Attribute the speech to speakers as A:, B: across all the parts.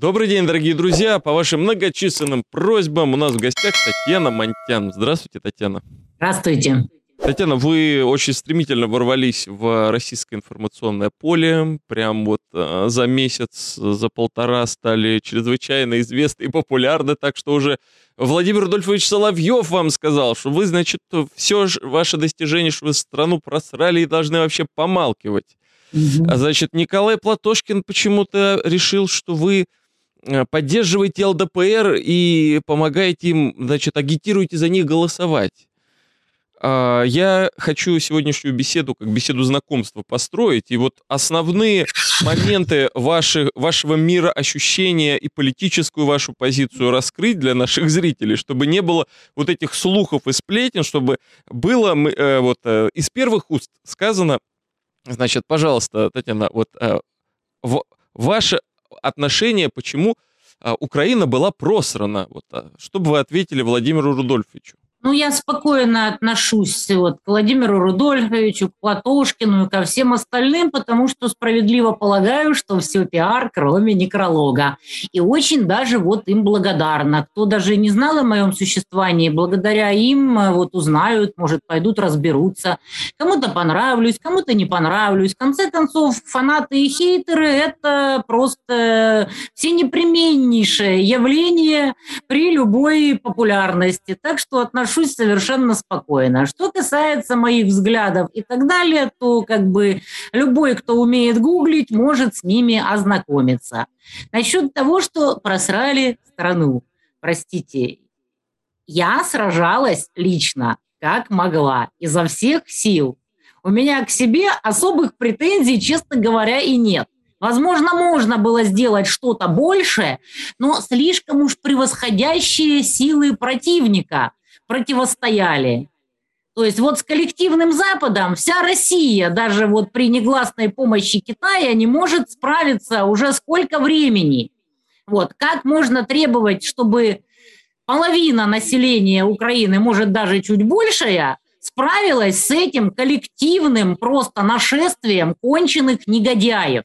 A: Добрый день, дорогие друзья. По вашим многочисленным просьбам у нас в гостях Татьяна Монтян. Здравствуйте, Татьяна.
B: Здравствуйте.
A: Татьяна, вы очень стремительно ворвались в российское информационное поле. Прям вот э, за месяц, за полтора стали чрезвычайно известны и популярны, так что уже Владимир Рудольфович Соловьев вам сказал, что вы, значит, все ваше достижение, что вы страну просрали и должны вообще помалкивать. Угу. А значит, Николай Платошкин почему-то решил, что вы э, поддерживаете ЛДПР и помогаете им, значит, агитируете за них голосовать. А, я хочу сегодняшнюю беседу как беседу знакомства построить. И вот основные моменты ваши, вашего мира ощущения и политическую вашу позицию раскрыть для наших зрителей, чтобы не было вот этих слухов и сплетен, чтобы было э, вот э, из первых уст сказано, значит, пожалуйста, Татьяна, вот ваше отношение, почему Украина была просрана, вот, чтобы вы ответили Владимиру Рудольфовичу.
B: Ну, я спокойно отношусь вот, к Владимиру Рудольфовичу, к Платошкину и ко всем остальным, потому что справедливо полагаю, что все пиар, кроме некролога. И очень даже вот им благодарна. Кто даже не знал о моем существовании, благодаря им э, вот узнают, может, пойдут разберутся. Кому-то понравлюсь, кому-то не понравлюсь. В конце концов, фанаты и хейтеры – это просто все непременнейшее явление при любой популярности. Так что отношусь отношусь совершенно спокойно. Что касается моих взглядов и так далее, то как бы любой, кто умеет гуглить, может с ними ознакомиться. Насчет того, что просрали страну. Простите, я сражалась лично, как могла, изо всех сил. У меня к себе особых претензий, честно говоря, и нет. Возможно, можно было сделать что-то большее, но слишком уж превосходящие силы противника противостояли. То есть вот с коллективным Западом вся Россия, даже вот при негласной помощи Китая, не может справиться уже сколько времени. Вот как можно требовать, чтобы половина населения Украины, может даже чуть большая, справилась с этим коллективным просто нашествием конченых негодяев.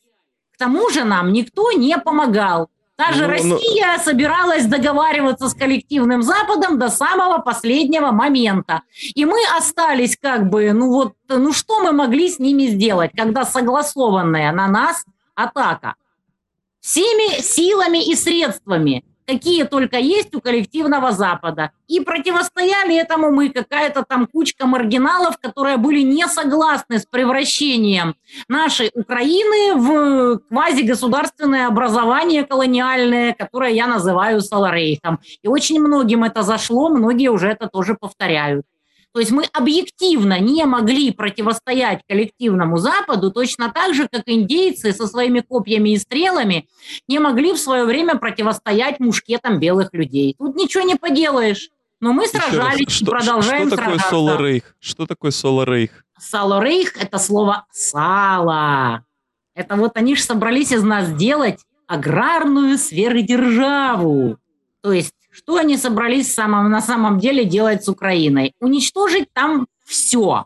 B: К тому же нам никто не помогал. Даже ну, Россия ну... собиралась договариваться с коллективным Западом до самого последнего момента. И мы остались как бы, ну вот, ну что мы могли с ними сделать, когда согласованная на нас атака? Всеми силами и средствами – какие только есть у коллективного Запада. И противостояли этому мы, какая-то там кучка маргиналов, которые были не согласны с превращением нашей Украины в квазигосударственное образование колониальное, которое я называю Саларейхом. И очень многим это зашло, многие уже это тоже повторяют. То есть мы объективно не могли противостоять коллективному Западу точно так же, как индейцы со своими копьями и стрелами не могли в свое время противостоять мушкетам белых людей. Тут ничего не поделаешь. Но мы сражались раз, и продолжаем
A: что такое Соло-Рейх? Что такое Соло-Рейх?
B: Соло-Рейх – это слово «сало». Это вот они же собрались из нас делать аграрную сверхдержаву. То есть что они собрались самом, на самом деле делать с Украиной? Уничтожить там все.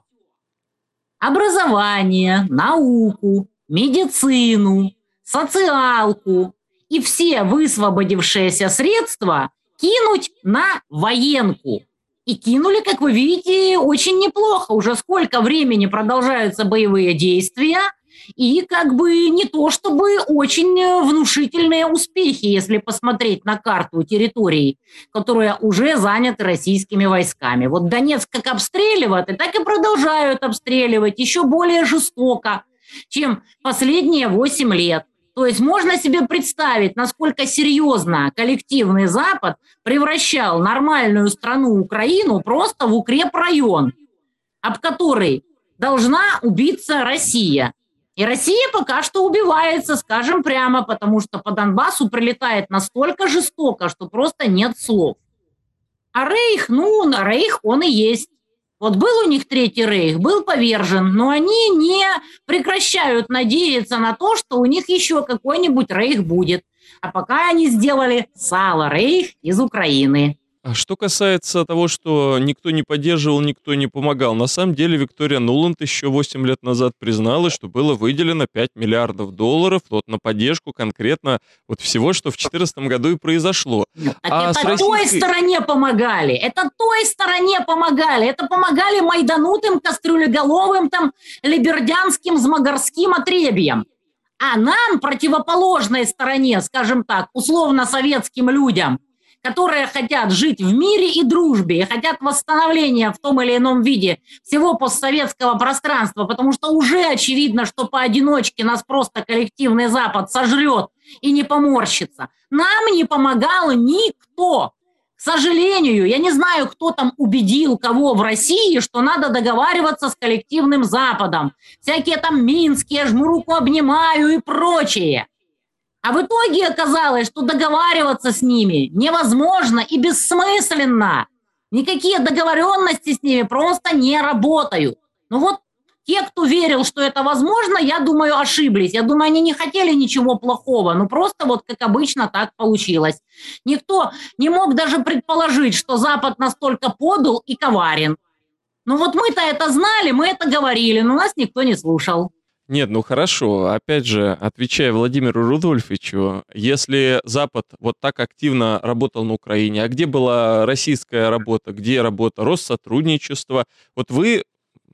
B: Образование, науку, медицину, социалку и все высвободившиеся средства кинуть на военку. И кинули, как вы видите, очень неплохо. Уже сколько времени продолжаются боевые действия – и как бы не то чтобы очень э, внушительные успехи, если посмотреть на карту территорий, которая уже заняты российскими войсками. Вот Донецк как обстреливают, и так и продолжают обстреливать еще более жестоко, чем последние 8 лет. То есть можно себе представить, насколько серьезно коллективный Запад превращал нормальную страну Украину просто в укрепрайон, об который должна убиться Россия. И Россия пока что убивается, скажем прямо, потому что по Донбассу прилетает настолько жестоко, что просто нет слов. А Рейх, ну, Рейх он и есть. Вот был у них третий рейх, был повержен, но они не прекращают надеяться на то, что у них еще какой-нибудь рейх будет. А пока они сделали сало рейх из Украины.
A: А что касается того, что никто не поддерживал, никто не помогал, на самом деле Виктория Нуланд еще 8 лет назад призналась, что было выделено 5 миллиардов долларов вот на поддержку конкретно вот всего, что в 2014 году и произошло.
B: Так а это российской... той стороне помогали, это той стороне помогали, это помогали майданутым, кастрюлеголовым, там, либердянским, змагарским отребьям. А нам, противоположной стороне, скажем так, условно-советским людям – которые хотят жить в мире и дружбе, и хотят восстановления в том или ином виде всего постсоветского пространства, потому что уже очевидно, что поодиночке нас просто коллективный Запад сожрет и не поморщится. Нам не помогал никто. К сожалению, я не знаю, кто там убедил кого в России, что надо договариваться с коллективным Западом. Всякие там минские, жму руку, обнимаю и прочее. А в итоге оказалось, что договариваться с ними невозможно и бессмысленно. Никакие договоренности с ними просто не работают. Ну вот те, кто верил, что это возможно, я думаю, ошиблись. Я думаю, они не хотели ничего плохого, но просто вот как обычно так получилось. Никто не мог даже предположить, что Запад настолько подал и коварен. Ну вот мы-то это знали, мы это говорили, но нас никто не слушал.
A: Нет, ну хорошо. Опять же, отвечая Владимиру Рудольфовичу, если Запад вот так активно работал на Украине, а где была российская работа, где работа Россотрудничество? Вот вы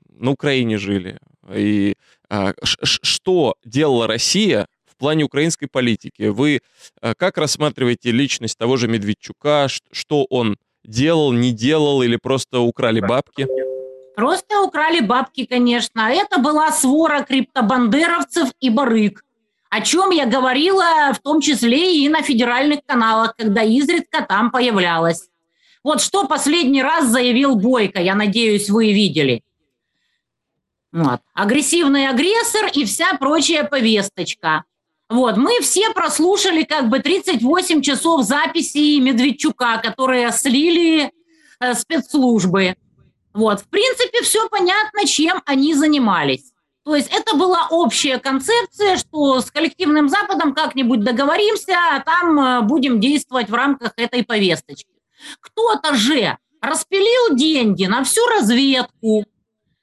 A: на Украине жили. И а, что делала Россия в плане украинской политики? Вы а, как рассматриваете личность того же Медведчука? Что он делал, не делал или просто украли бабки?
B: Просто украли бабки, конечно. Это была свора криптобандеровцев и барыг. О чем я говорила в том числе и на федеральных каналах, когда изредка там появлялась. Вот что последний раз заявил Бойко, я надеюсь, вы видели. Вот. Агрессивный агрессор и вся прочая повесточка. Вот, мы все прослушали как бы 38 часов записи Медведчука, которые слили э, спецслужбы. Вот, в принципе, все понятно, чем они занимались. То есть это была общая концепция, что с коллективным Западом как-нибудь договоримся, а там э, будем действовать в рамках этой повесточки. Кто-то же распилил деньги на всю разведку,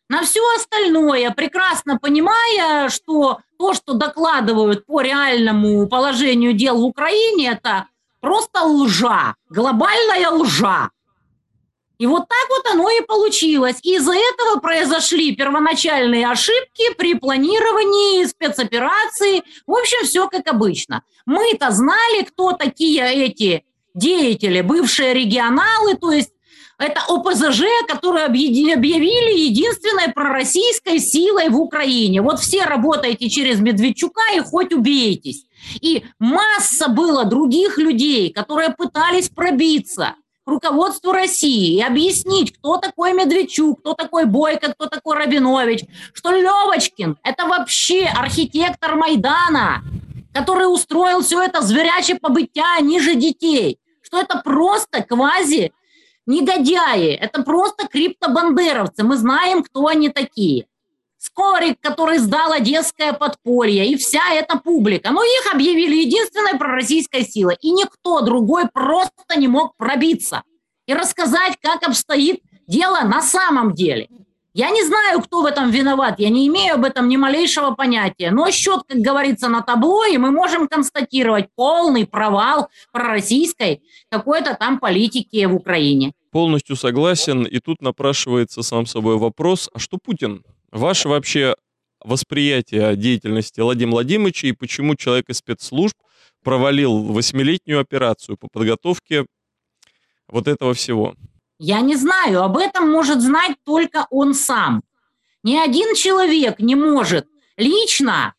B: на все остальное, прекрасно понимая, что то, что докладывают по реальному положению дел в Украине, это просто лжа, глобальная лжа. И вот так вот оно и получилось. Из-за этого произошли первоначальные ошибки при планировании спецоперации. В общем, все как обычно. Мы-то знали, кто такие эти деятели, бывшие регионалы, то есть это ОПЗЖ, которые объявили единственной пророссийской силой в Украине. Вот все работаете через Медведчука и хоть убейтесь. И масса было других людей, которые пытались пробиться – руководству России и объяснить, кто такой Медведчук, кто такой Бойко, кто такой Рабинович, что Левочкин – это вообще архитектор Майдана, который устроил все это зверячее побытия ниже детей, что это просто квази негодяи, это просто криптобандеровцы, мы знаем, кто они такие. Скорик, который сдал Одесское подполье, и вся эта публика. Но их объявили единственной пророссийской силой, и никто другой просто не мог пробиться и рассказать, как обстоит дело на самом деле. Я не знаю, кто в этом виноват, я не имею об этом ни малейшего понятия, но счет, как говорится, на табло, и мы можем констатировать полный провал пророссийской какой-то там политики в Украине.
A: Полностью согласен, и тут напрашивается сам собой вопрос, а что Путин Ваше вообще восприятие деятельности Владимира Владимировича и почему человек из спецслужб провалил восьмилетнюю операцию по подготовке вот этого всего?
B: Я не знаю, об этом может знать только он сам. Ни один человек не может лично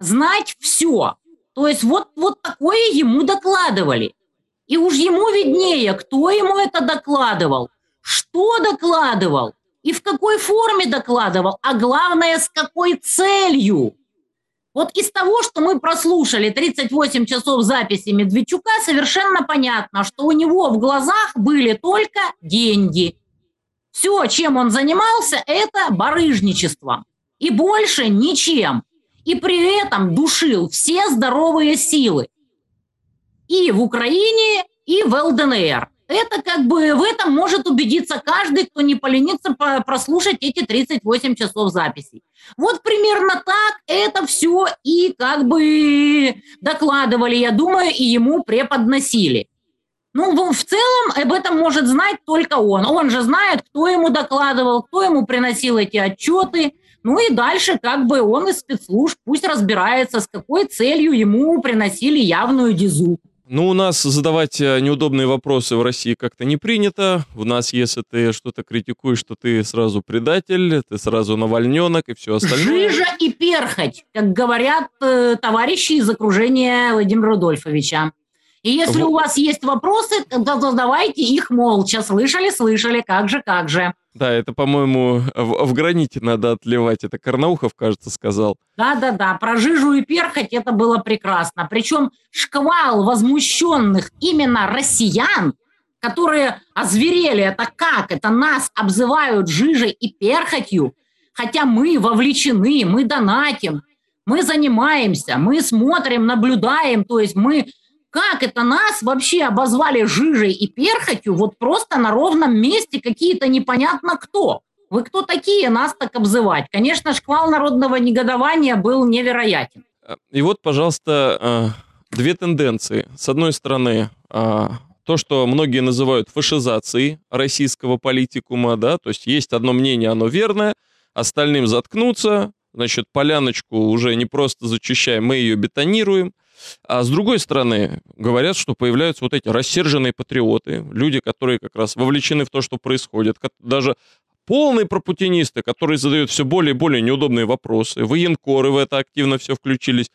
B: знать все. То есть вот, вот такое ему докладывали. И уж ему виднее, кто ему это докладывал, что докладывал, и в какой форме докладывал, а главное, с какой целью. Вот из того, что мы прослушали 38 часов записи Медведчука, совершенно понятно, что у него в глазах были только деньги. Все, чем он занимался, это барыжничеством. И больше ничем. И при этом душил все здоровые силы. И в Украине, и в ЛДНР. Это как бы в этом может убедиться каждый, кто не поленится прослушать эти 38 часов записей. Вот примерно так это все и как бы докладывали, я думаю, и ему преподносили. Ну, в целом об этом может знать только он. Он же знает, кто ему докладывал, кто ему приносил эти отчеты. Ну и дальше как бы он из спецслужб пусть разбирается, с какой целью ему приносили явную дизу.
A: Ну, у нас задавать э, неудобные вопросы в России как-то не принято. В нас, если ты что-то критикуешь, что ты сразу предатель, ты сразу навальненок и все остальное.
B: Жижа и перхоть, как говорят э, товарищи из окружения Владимира Рудольфовича. И если вот. у вас есть вопросы, то задавайте их молча. Слышали, слышали, как же, как же.
A: Да, это, по-моему, в, в граните надо отливать. Это Карнаухов, кажется, сказал.
B: Да-да-да, про жижу и перхоть это было прекрасно. Причем шквал возмущенных именно россиян, которые озверели, это как? Это нас обзывают жижей и перхотью, хотя мы вовлечены, мы донатим, мы занимаемся, мы смотрим, наблюдаем, то есть мы как это нас вообще обозвали жижей и перхотью вот просто на ровном месте какие-то непонятно кто? Вы кто такие нас так обзывать? Конечно, шквал народного негодования был невероятен.
A: И вот, пожалуйста, а, две тенденции. С одной стороны, а, то, что многие называют фашизацией российского политикума, да, то есть есть одно мнение, оно верное, остальным заткнуться, значит, поляночку уже не просто зачищаем, мы ее бетонируем – а с другой стороны, говорят, что появляются вот эти рассерженные патриоты, люди, которые как раз вовлечены в то, что происходит, даже полные пропутинисты, которые задают все более и более неудобные вопросы, военкоры в это активно все включились.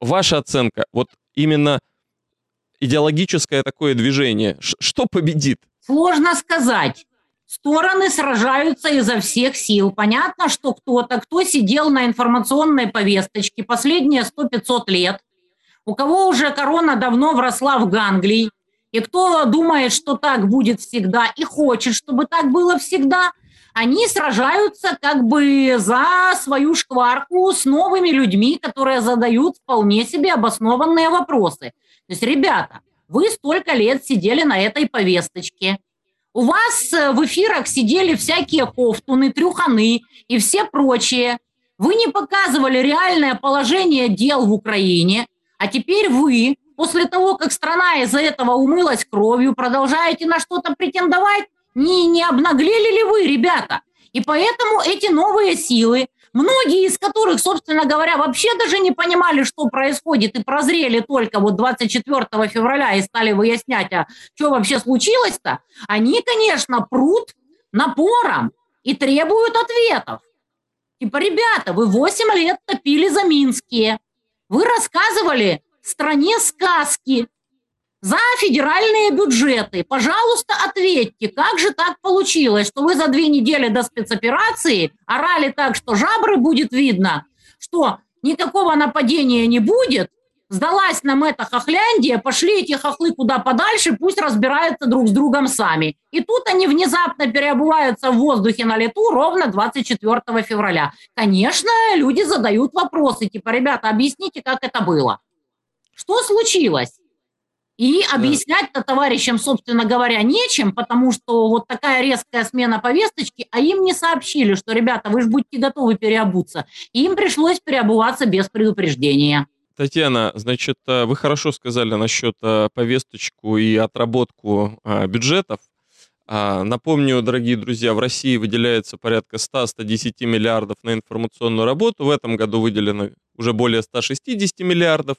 A: Ваша оценка, вот именно идеологическое такое движение, что победит?
B: Сложно сказать. Стороны сражаются изо всех сил. Понятно, что кто-то, кто сидел на информационной повесточке последние 100-500 лет, у кого уже корона давно вросла в ганглий, и кто думает, что так будет всегда и хочет, чтобы так было всегда, они сражаются как бы за свою шкварку с новыми людьми, которые задают вполне себе обоснованные вопросы. То есть, ребята, вы столько лет сидели на этой повесточке. У вас э, в эфирах сидели всякие кофтуны, трюханы и все прочие. Вы не показывали реальное положение дел в Украине – а теперь вы, после того, как страна из-за этого умылась кровью, продолжаете на что-то претендовать? Не, не обнаглели ли вы, ребята? И поэтому эти новые силы, многие из которых, собственно говоря, вообще даже не понимали, что происходит, и прозрели только вот 24 февраля и стали выяснять, а что вообще случилось-то, они, конечно, прут напором и требуют ответов. Типа, ребята, вы 8 лет топили за Минские, вы рассказывали стране сказки за федеральные бюджеты. Пожалуйста, ответьте, как же так получилось, что вы за две недели до спецоперации орали так, что жабры будет видно, что никакого нападения не будет, Сдалась нам эта хохляндия, пошли эти хохлы куда подальше, пусть разбираются друг с другом сами. И тут они внезапно переобуваются в воздухе на лету ровно 24 февраля. Конечно, люди задают вопросы, типа, ребята, объясните, как это было. Что случилось? И объяснять-то товарищам, собственно говоря, нечем, потому что вот такая резкая смена повесточки, а им не сообщили, что, ребята, вы же будьте готовы переобуться. И им пришлось переобуваться без предупреждения.
A: Татьяна, значит, э, вы хорошо сказали насчет э, повесточку и отработку а, бюджетов. А, напомню, дорогие друзья, в России выделяется порядка 100-110 миллиардов на информационную работу. В этом году выделено уже более 160 миллиардов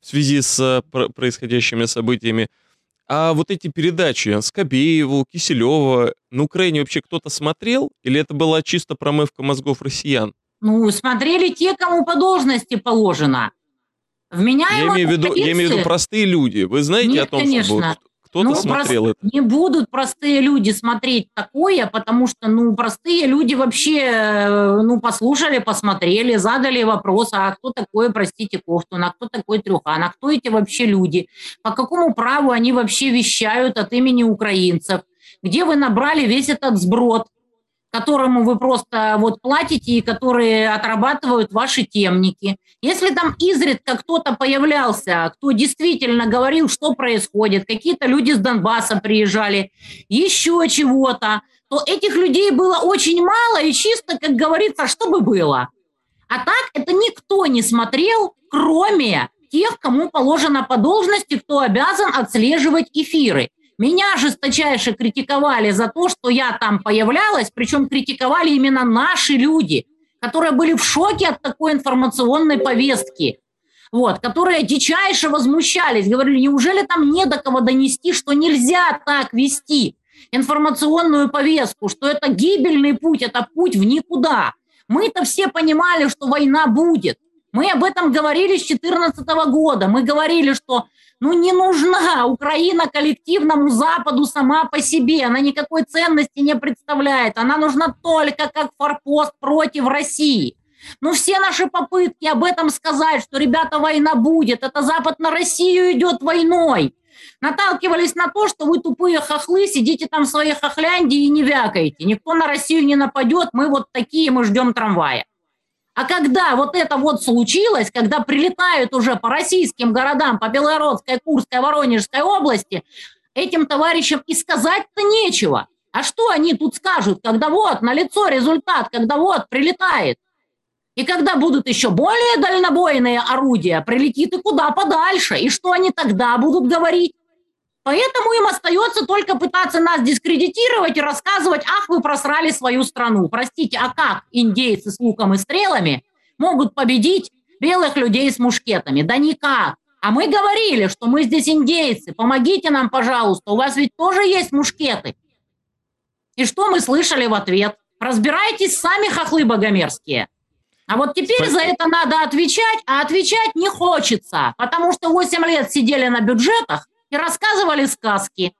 A: в связи с э, происходящими событиями. А вот эти передачи Скобееву, Киселева, на Украине вообще кто-то смотрел? Или это была чисто промывка мозгов россиян?
B: Ну, смотрели те, кому по должности положено.
A: Вменяемые я имею, в виду, я имею в виду простые люди. Вы знаете
B: Нет,
A: о том,
B: конечно.
A: что кто-то ну, смотрел прост...
B: это? Не будут простые люди смотреть такое, потому что, ну, простые люди вообще, э, ну, послушали, посмотрели, задали вопрос, а кто такой, простите, Кофтун, а кто такой Трюхан, а кто эти вообще люди? По какому праву они вообще вещают от имени украинцев? Где вы набрали весь этот сброд? Которому вы просто вот платите и которые отрабатывают ваши темники. Если там изредка кто-то появлялся, кто действительно говорил, что происходит, какие-то люди с Донбасса приезжали, еще чего-то, то этих людей было очень мало и чисто, как говорится, чтобы было. А так это никто не смотрел, кроме тех, кому положено по должности, кто обязан отслеживать эфиры. Меня жесточайше критиковали за то, что я там появлялась, причем критиковали именно наши люди, которые были в шоке от такой информационной повестки, вот, которые дичайше возмущались, говорили, неужели там не до кого донести, что нельзя так вести информационную повестку, что это гибельный путь, это путь в никуда. Мы-то все понимали, что война будет. Мы об этом говорили с 2014 года. Мы говорили, что ну не нужна Украина коллективному Западу сама по себе. Она никакой ценности не представляет. Она нужна только как форпост против России. Но все наши попытки об этом сказать, что, ребята, война будет, это Запад на Россию идет войной, наталкивались на то, что вы тупые хохлы, сидите там в своей хохлянде и не вякаете. Никто на Россию не нападет, мы вот такие, мы ждем трамвая. А когда вот это вот случилось, когда прилетают уже по российским городам, по Белгородской, Курской, Воронежской области, этим товарищам и сказать-то нечего. А что они тут скажут, когда вот на лицо результат, когда вот прилетает? И когда будут еще более дальнобойные орудия, прилетит и куда подальше. И что они тогда будут говорить? Поэтому им остается только пытаться нас дискредитировать и рассказывать, ах, вы просрали свою страну. Простите, а как индейцы с луком и стрелами могут победить белых людей с мушкетами? Да никак. А мы говорили, что мы здесь индейцы, помогите нам, пожалуйста, у вас ведь тоже есть мушкеты. И что мы слышали в ответ? Разбирайтесь сами, хохлы богомерзкие. А вот теперь Спасибо. за это надо отвечать, а отвечать не хочется, потому что 8 лет сидели на бюджетах, и рассказывали сказки.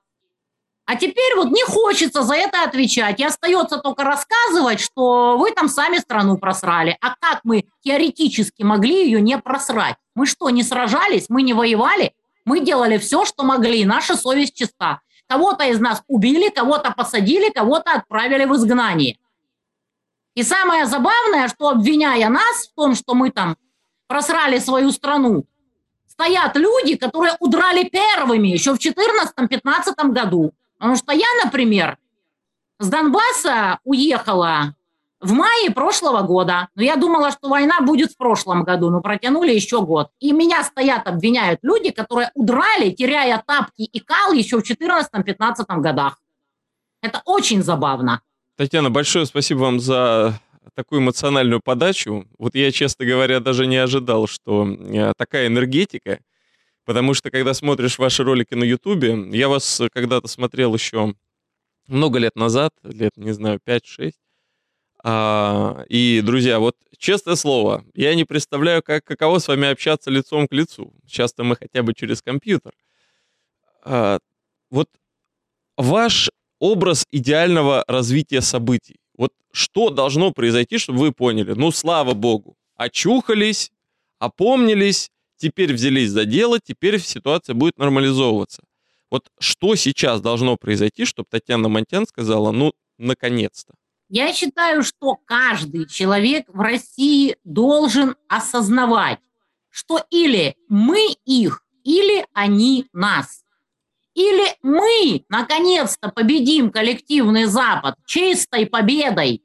B: А теперь вот не хочется за это отвечать. И остается только рассказывать, что вы там сами страну просрали. А как мы теоретически могли ее не просрать? Мы что, не сражались? Мы не воевали? Мы делали все, что могли. Наша совесть чиста. Кого-то из нас убили, кого-то посадили, кого-то отправили в изгнание. И самое забавное, что обвиняя нас в том, что мы там просрали свою страну, стоят люди, которые удрали первыми еще в 2014-2015 году. Потому что я, например, с Донбасса уехала в мае прошлого года. Но я думала, что война будет в прошлом году, но протянули еще год. И меня стоят, обвиняют люди, которые удрали, теряя тапки и кал еще в 2014-2015 годах. Это очень забавно.
A: Татьяна, большое спасибо вам за такую эмоциональную подачу. Вот я, честно говоря, даже не ожидал, что э, такая энергетика, потому что когда смотришь ваши ролики на Ютубе, я вас когда-то смотрел еще много лет назад, лет, не знаю, 5-6, а, и, друзья, вот честное слово, я не представляю, как, каково с вами общаться лицом к лицу. Часто мы хотя бы через компьютер. А, вот ваш образ идеального развития событий. Вот что должно произойти, чтобы вы поняли? Ну, слава богу, очухались, опомнились, теперь взялись за дело, теперь ситуация будет нормализовываться. Вот что сейчас должно произойти, чтобы Татьяна Монтян сказала, ну, наконец-то?
B: Я считаю, что каждый человек в России должен осознавать, что или мы их, или они нас. Или мы, наконец-то, победим коллективный Запад чистой победой,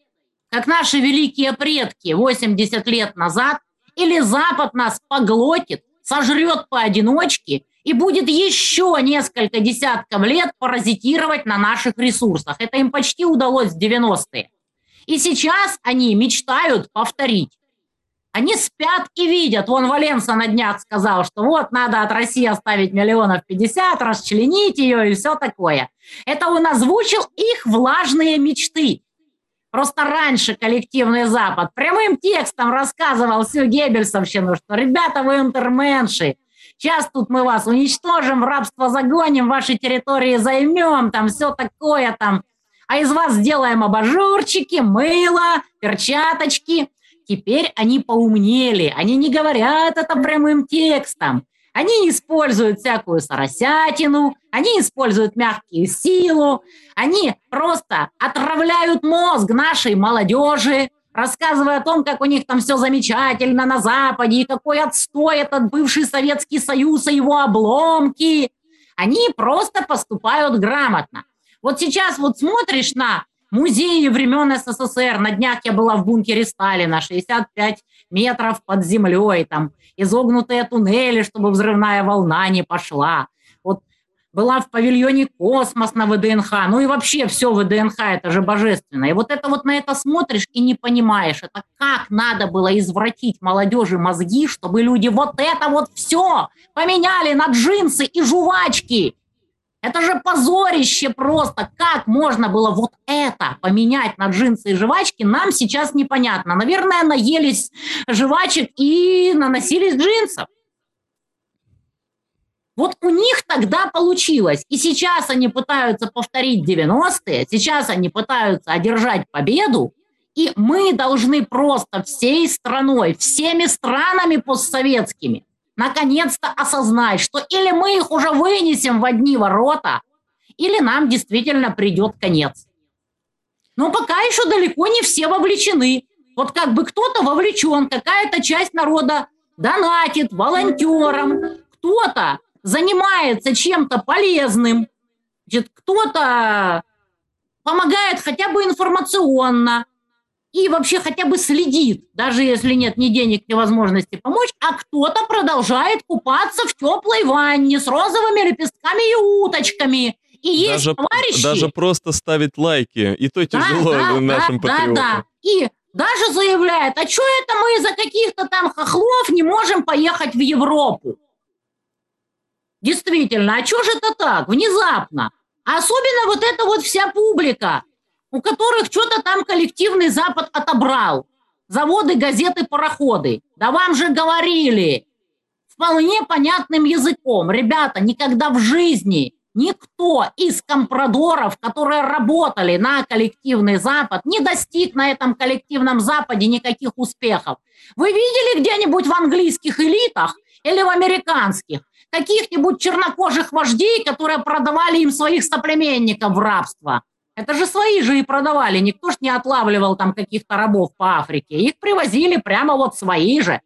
B: как наши великие предки 80 лет назад, или Запад нас поглотит, сожрет поодиночке и будет еще несколько десятков лет паразитировать на наших ресурсах. Это им почти удалось в 90-е. И сейчас они мечтают повторить. Они спят и видят. Вон Валенса на днях сказал, что вот надо от России оставить миллионов 50, расчленить ее и все такое. Это он озвучил их влажные мечты. Просто раньше коллективный Запад прямым текстом рассказывал всю Геббельсовщину, что ребята, вы интерменши, сейчас тут мы вас уничтожим, в рабство загоним, ваши территории займем, там все такое там. А из вас сделаем абажурчики, мыло, перчаточки – Теперь они поумнели, они не говорят это прямым текстом. Они используют всякую соросятину, они используют мягкую силу, они просто отравляют мозг нашей молодежи, рассказывая о том, как у них там все замечательно на Западе, и какой отстой этот бывший Советский Союз и его обломки. Они просто поступают грамотно. Вот сейчас вот смотришь на музеи времен СССР. На днях я была в бункере Сталина, 65 метров под землей, там изогнутые туннели, чтобы взрывная волна не пошла. Вот была в павильоне «Космос» на ВДНХ, ну и вообще все ВДНХ, это же божественно. И вот это вот на это смотришь и не понимаешь, это как надо было извратить молодежи мозги, чтобы люди вот это вот все поменяли на джинсы и жвачки, это же позорище просто. Как можно было вот это поменять на джинсы и жвачки, нам сейчас непонятно. Наверное, наелись жвачек и наносились джинсов. Вот у них тогда получилось. И сейчас они пытаются повторить 90-е, сейчас они пытаются одержать победу, и мы должны просто всей страной, всеми странами постсоветскими наконец-то осознать, что или мы их уже вынесем в одни ворота, или нам действительно придет конец. Но пока еще далеко не все вовлечены. Вот как бы кто-то вовлечен, какая-то часть народа донатит волонтерам, кто-то занимается чем-то полезным, кто-то помогает хотя бы информационно, и вообще хотя бы следит, даже если нет ни денег, ни возможности помочь, а кто-то продолжает купаться в теплой ванне с розовыми лепестками и уточками. И есть
A: даже,
B: товарищи...
A: Даже просто ставить лайки, и то тяжело да, да, нашим да, патриотам. Да, да.
B: И даже заявляет, а что это мы из-за каких-то там хохлов не можем поехать в Европу? Действительно, а что же это так, внезапно? Особенно вот эта вот вся публика, у которых что-то там коллективный Запад отобрал. Заводы, газеты, пароходы. Да вам же говорили вполне понятным языком. Ребята, никогда в жизни никто из компрадоров, которые работали на коллективный Запад, не достиг на этом коллективном Западе никаких успехов. Вы видели где-нибудь в английских элитах или в американских каких-нибудь чернокожих вождей, которые продавали им своих соплеменников в рабство? Это же свои же и продавали, никто ж не отлавливал там каких-то рабов по Африке. Их привозили прямо вот свои же.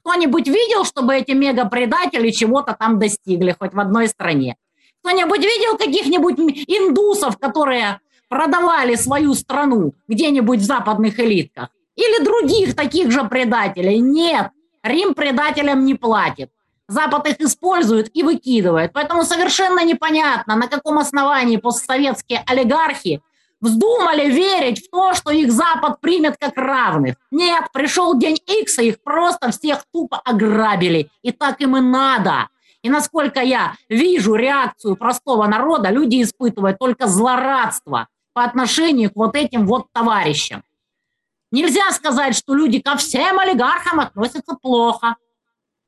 B: Кто-нибудь видел, чтобы эти мегапредатели чего-то там достигли, хоть в одной стране? Кто-нибудь видел каких-нибудь индусов, которые продавали свою страну где-нибудь в западных элитках? Или других таких же предателей? Нет, Рим предателям не платит. Запад их использует и выкидывает. Поэтому совершенно непонятно, на каком основании постсоветские олигархи вздумали верить в то, что их Запад примет как равных. Нет, пришел день X, и их просто всех тупо ограбили. И так им и надо. И насколько я вижу реакцию простого народа, люди испытывают только злорадство по отношению к вот этим вот товарищам. Нельзя сказать, что люди ко всем олигархам относятся плохо.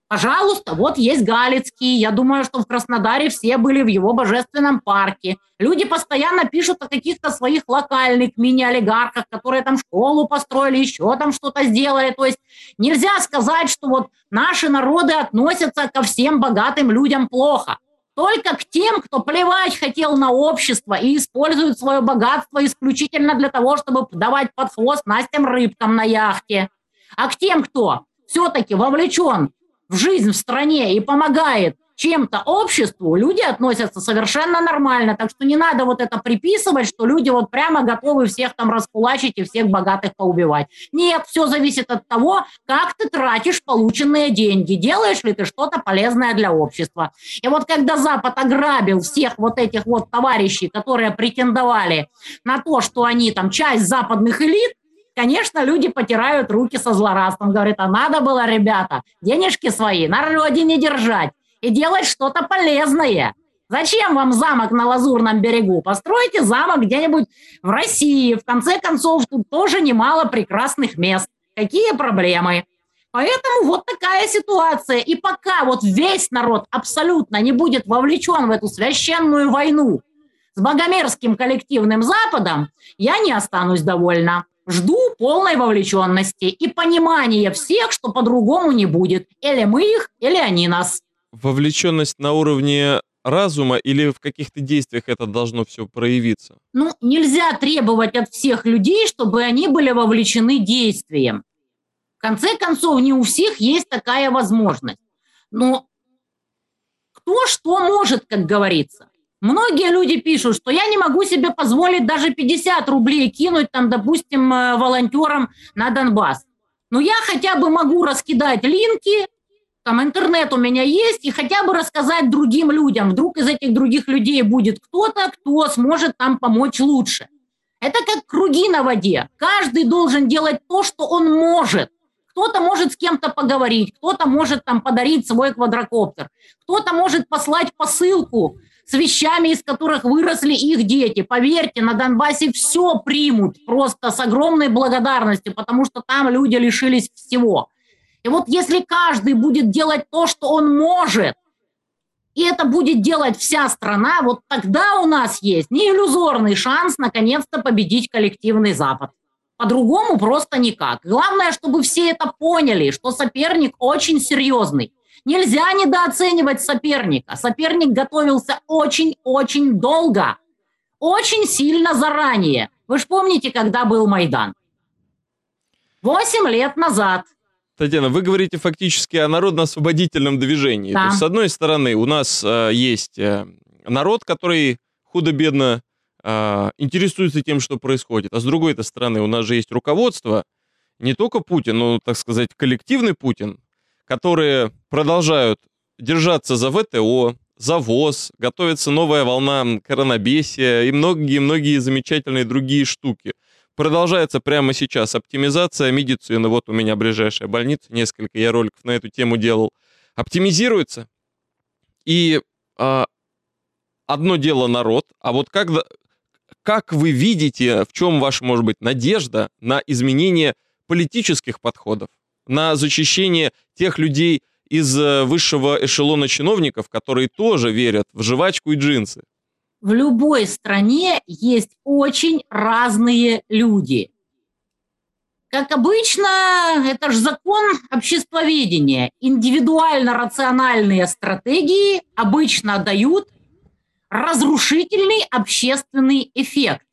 B: Пожалуйста, вот есть Галицкий. Я думаю, что в Краснодаре все были в его божественном парке. Люди постоянно пишут о каких-то своих локальных мини-олигархах, которые там школу построили, еще там что-то сделали. То есть нельзя сказать, что вот наши народы относятся ко всем богатым людям плохо. Только к тем, кто плевать хотел на общество и использует свое богатство исключительно для того, чтобы давать под хвост Настям рыбкам на яхте. А к тем, кто все-таки вовлечен в жизнь в стране и помогает чем-то обществу, люди относятся совершенно нормально. Так что не надо вот это приписывать, что люди вот прямо готовы всех там раскулачить и всех богатых поубивать. Нет, все зависит от того, как ты тратишь полученные деньги. Делаешь ли ты что-то полезное для общества. И вот когда Запад ограбил всех вот этих вот товарищей, которые претендовали на то, что они там часть западных элит, конечно, люди потирают руки со злорадством. Говорят, а надо было, ребята, денежки свои на родине держать и делать что-то полезное. Зачем вам замок на Лазурном берегу? Постройте замок где-нибудь в России. В конце концов, тут тоже немало прекрасных мест. Какие проблемы? Поэтому вот такая ситуация. И пока вот весь народ абсолютно не будет вовлечен в эту священную войну с богомерзким коллективным Западом, я не останусь довольна. Жду полной вовлеченности и понимания всех, что по-другому не будет. Или мы их, или они нас.
A: вовлеченность на уровне разума или в каких-то действиях это должно все проявиться?
B: Ну, нельзя требовать от всех людей, чтобы они были вовлечены действием. В конце концов, не у всех есть такая возможность. Но кто что может, как говорится. Многие люди пишут, что я не могу себе позволить даже 50 рублей кинуть, там, допустим, э, волонтерам на Донбасс. Но я хотя бы могу раскидать линки, там интернет у меня есть, и хотя бы рассказать другим людям. Вдруг из этих других людей будет кто-то, кто сможет там помочь лучше. Это как круги на воде. Каждый должен делать то, что он может. Кто-то может с кем-то поговорить, кто-то может там подарить свой квадрокоптер, кто-то может послать посылку с вещами, из которых выросли их дети. Поверьте, на Донбассе все примут просто с огромной благодарностью, потому что там люди лишились всего. И вот если каждый будет делать то, что он может, и это будет делать вся страна, вот тогда у нас есть не иллюзорный шанс наконец-то победить коллективный Запад. По-другому просто никак. Главное, чтобы все это поняли, что соперник очень серьезный. Нельзя недооценивать соперника. Соперник готовился очень-очень долго, очень сильно заранее. Вы же помните, когда был Майдан? Восемь лет назад –
A: Татьяна, вы говорите фактически о народно-освободительном движении. Да. То есть, с одной стороны, у нас э, есть э, народ, который худо-бедно э, интересуется тем, что происходит, а с другой стороны, у нас же есть руководство, не только Путин, но, так сказать, коллективный Путин, которые продолжают держаться за ВТО, за ВОЗ, готовится новая волна коронабесия и многие-многие замечательные другие штуки – Продолжается прямо сейчас оптимизация медицины. Вот у меня ближайшая больница, несколько я роликов на эту тему делал. Оптимизируется. И а, одно дело народ, а вот как, как вы видите, в чем ваша, может быть, надежда на изменение политических подходов, на защищение тех людей из э, высшего эшелона чиновников, которые тоже верят в жвачку и джинсы?
B: в любой стране есть очень разные люди. Как обычно, это же закон обществоведения. Индивидуально-рациональные стратегии обычно дают разрушительный общественный эффект.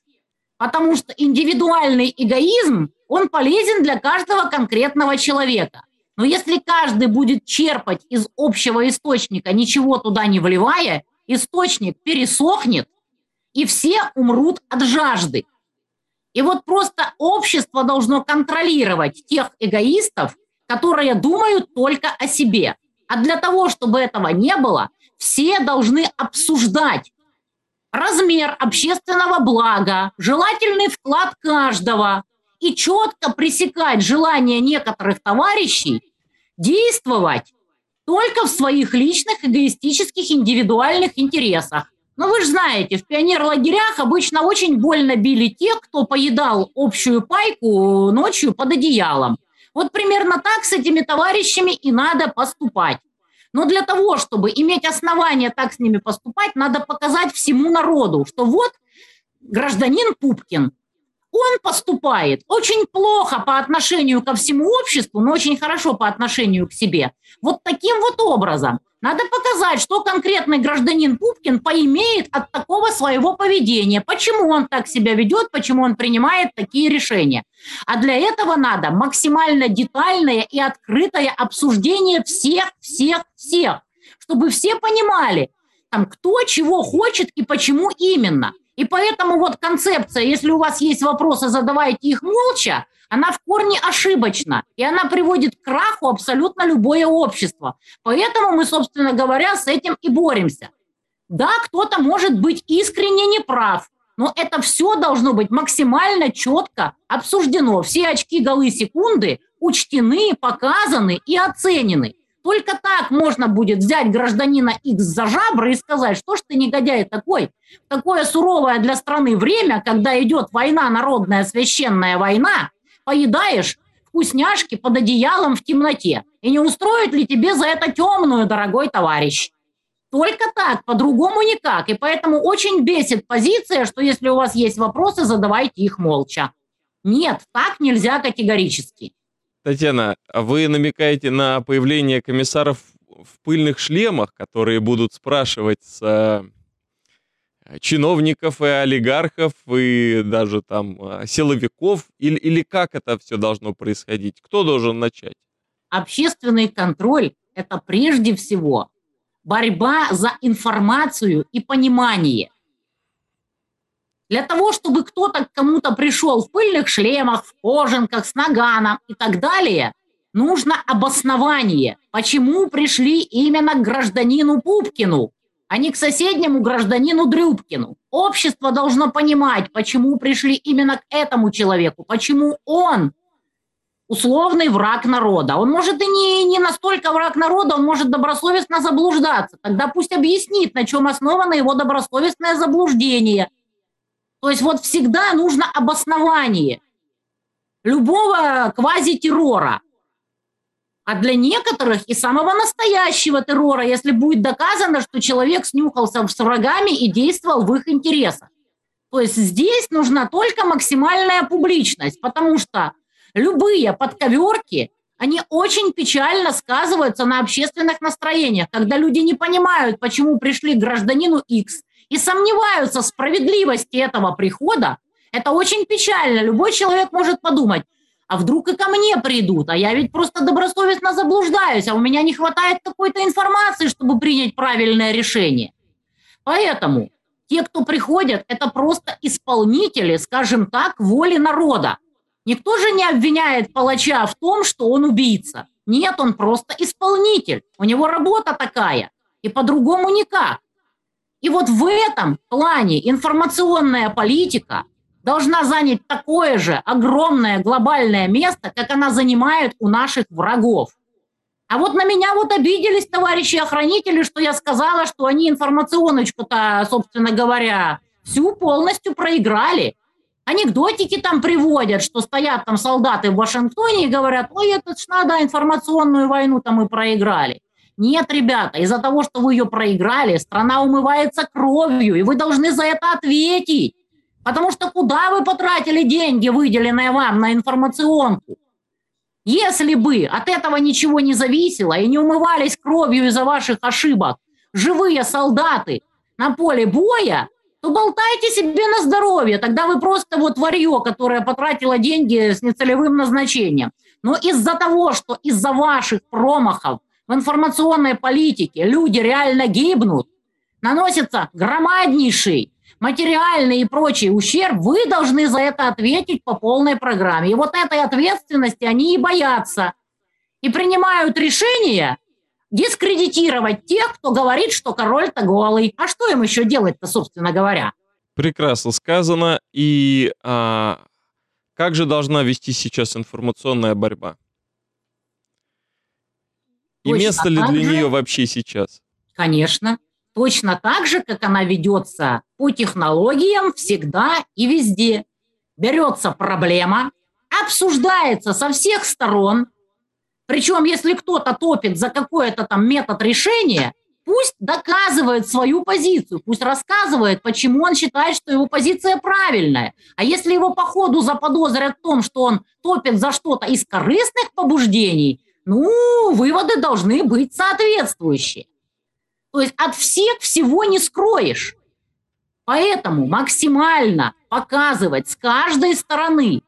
B: Потому что индивидуальный эгоизм, он полезен для каждого конкретного человека. Но если каждый будет черпать из общего источника, ничего туда не вливая, источник пересохнет, и все умрут от жажды. И вот просто общество должно контролировать тех эгоистов, которые думают только о себе. А для того, чтобы этого не было, все должны обсуждать размер общественного блага, желательный вклад каждого и четко пресекать желание некоторых товарищей действовать только в своих личных эгоистических индивидуальных интересах. Но вы же знаете, в пионерлагерях обычно очень больно били тех, кто поедал общую пайку ночью под одеялом. Вот примерно так с этими товарищами и надо поступать. Но для того, чтобы иметь основания так с ними поступать, надо показать всему народу, что вот гражданин Пупкин он поступает очень плохо по отношению ко всему обществу, но очень хорошо по отношению к себе. Вот таким вот образом. Надо показать, что конкретный гражданин Пупкин поимеет от такого своего поведения, почему он так себя ведет, почему он принимает такие решения. А для этого надо максимально детальное и открытое обсуждение всех, всех, всех, чтобы все понимали, там, кто чего хочет и почему именно – и поэтому вот концепция, если у вас есть вопросы, задавайте их молча, она в корне ошибочна, и она приводит к краху абсолютно любое общество. Поэтому мы, собственно говоря, с этим и боремся. Да, кто-то может быть искренне неправ, но это все должно быть максимально четко обсуждено. Все очки голы секунды учтены, показаны и оценены. Только так можно будет взять гражданина X за жабры и сказать, что ж ты негодяй такой, такое суровое для страны время, когда идет война, народная священная война, поедаешь вкусняшки под одеялом в темноте. И не устроит ли тебе за это темную, дорогой товарищ? Только так, по-другому никак. И поэтому очень бесит позиция, что если у вас есть вопросы, задавайте их молча. Нет, так нельзя категорически.
A: Татьяна, а вы намекаете на появление комиссаров в пыльных шлемах, которые будут спрашивать с э, чиновников и олигархов, и даже там э, силовиков, или, или как это все должно происходить? Кто должен начать?
B: Общественный контроль – это прежде всего борьба за информацию и понимание. Для того, чтобы кто-то к кому-то пришел в пыльных шлемах, в кожанках, с наганом и так далее, нужно обоснование, почему пришли именно к гражданину Пупкину, а не к соседнему гражданину Дрюбкину. Общество должно понимать, почему пришли именно к этому человеку, почему он условный враг народа. Он может и не, не настолько враг народа, он может добросовестно заблуждаться. Тогда пусть объяснит, на чем основано его добросовестное заблуждение – то есть вот всегда нужно обоснование любого квазитеррора. А для некоторых и самого настоящего террора, если будет доказано, что человек снюхался с врагами и действовал в их интересах. То есть здесь нужна только максимальная публичность, потому что любые подковерки, они очень печально сказываются на общественных настроениях, когда люди не понимают, почему пришли к гражданину X и сомневаются в справедливости этого прихода, это очень печально. Любой человек может подумать, а вдруг и ко мне придут, а я ведь просто добросовестно заблуждаюсь, а у меня не хватает какой-то информации, чтобы принять правильное решение. Поэтому те, кто приходят, это просто исполнители, скажем так, воли народа. Никто же не обвиняет палача в том, что он убийца. Нет, он просто исполнитель. У него работа такая. И по-другому никак. И вот в этом плане информационная политика должна занять такое же огромное глобальное место, как она занимает у наших врагов. А вот на меня вот обиделись товарищи охранители, что я сказала, что они информационочку-то, собственно говоря, всю полностью проиграли. Анекдотики там приводят, что стоят там солдаты в Вашингтоне и говорят, ой, это ж надо информационную войну там и проиграли. Нет, ребята, из-за того, что вы ее проиграли, страна умывается кровью, и вы должны за это ответить. Потому что куда вы потратили деньги, выделенные вам на информационку? Если бы от этого ничего не зависело и не умывались кровью из-за ваших ошибок живые солдаты на поле боя, то болтайте себе на здоровье. Тогда вы просто вот варье, которое потратило деньги с нецелевым назначением. Но из-за того, что из-за ваших промахов в информационной политике люди реально гибнут, наносится громаднейший материальный и прочий ущерб, вы должны за это ответить по полной программе. И вот этой ответственности они и боятся. И принимают решение дискредитировать тех, кто говорит, что король-то голый. А что им еще делать-то, собственно говоря?
A: Прекрасно сказано. И а, как же должна вести сейчас информационная борьба? И Точно место ли для же, нее вообще сейчас?
B: Конечно. Точно так же, как она ведется по технологиям всегда и везде. Берется проблема, обсуждается со всех сторон. Причем, если кто-то топит за какой-то там метод решения, пусть доказывает свою позицию, пусть рассказывает, почему он считает, что его позиция правильная. А если его по ходу заподозрят в том, что он топит за что-то из корыстных побуждений, ну, выводы должны быть соответствующие. То есть от всех всего не скроешь. Поэтому максимально показывать с каждой стороны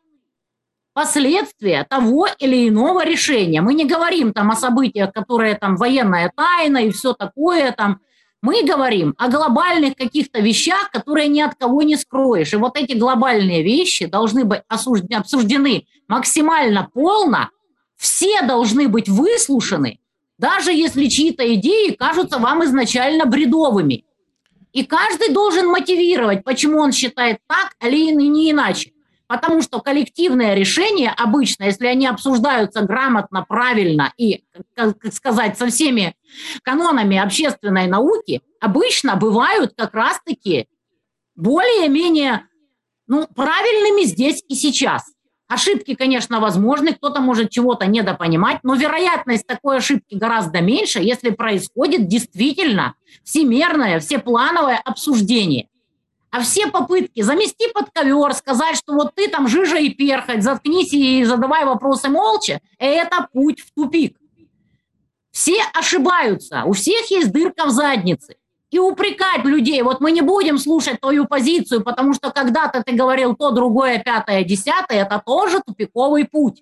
B: последствия того или иного решения. Мы не говорим там о событиях, которые там военная тайна и все такое там. Мы говорим о глобальных каких-то вещах, которые ни от кого не скроешь. И вот эти глобальные вещи должны быть обсуждены максимально полно все должны быть выслушаны, даже если чьи-то идеи кажутся вам изначально бредовыми. И каждый должен мотивировать, почему он считает так или не иначе. Потому что коллективные решения обычно, если они обсуждаются грамотно, правильно и, как сказать, со всеми канонами общественной науки, обычно бывают как раз-таки более-менее ну, правильными здесь и сейчас. Ошибки, конечно, возможны, кто-то может чего-то недопонимать, но вероятность такой ошибки гораздо меньше, если происходит действительно всемерное, всеплановое обсуждение. А все попытки замести под ковер, сказать, что вот ты там жижа и перхоть, заткнись и задавай вопросы молча, это путь в тупик. Все ошибаются, у всех есть дырка в заднице. И упрекать людей, вот мы не будем слушать твою позицию, потому что когда-то ты говорил то, другое, пятое, десятое, это тоже тупиковый путь.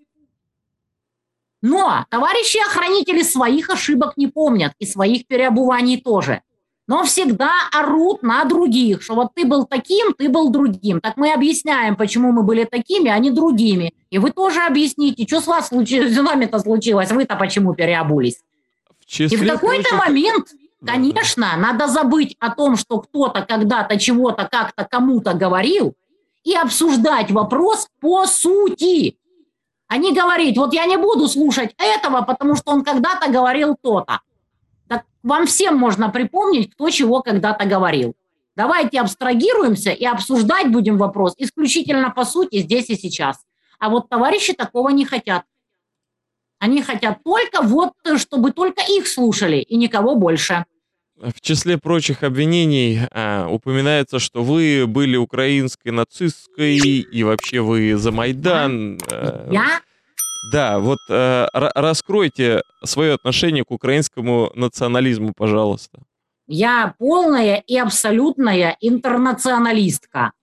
B: Но товарищи охранители своих ошибок не помнят и своих переобуваний тоже. Но всегда орут на других, что вот ты был таким, ты был другим. Так мы объясняем, почему мы были такими, а не другими. И вы тоже объясните, что с вас случилось, с вами-то случилось, вы-то почему переобулись. В и в какой-то прочих... момент, конечно, надо забыть о том, что кто-то когда-то чего-то как-то кому-то говорил, и обсуждать вопрос по сути а не говорить, вот я не буду слушать этого, потому что он когда-то говорил то-то. Так вам всем можно припомнить, кто чего когда-то говорил. Давайте абстрагируемся и обсуждать будем вопрос исключительно по сути здесь и сейчас. А вот товарищи такого не хотят. Они хотят только вот, чтобы только их слушали и никого больше.
A: В числе прочих обвинений а, упоминается, что вы были украинской нацистской и вообще вы за Майдан.
B: А, Я?
A: Да, вот а, раскройте свое отношение к украинскому национализму, пожалуйста.
B: Я полная и абсолютная интернационалистка.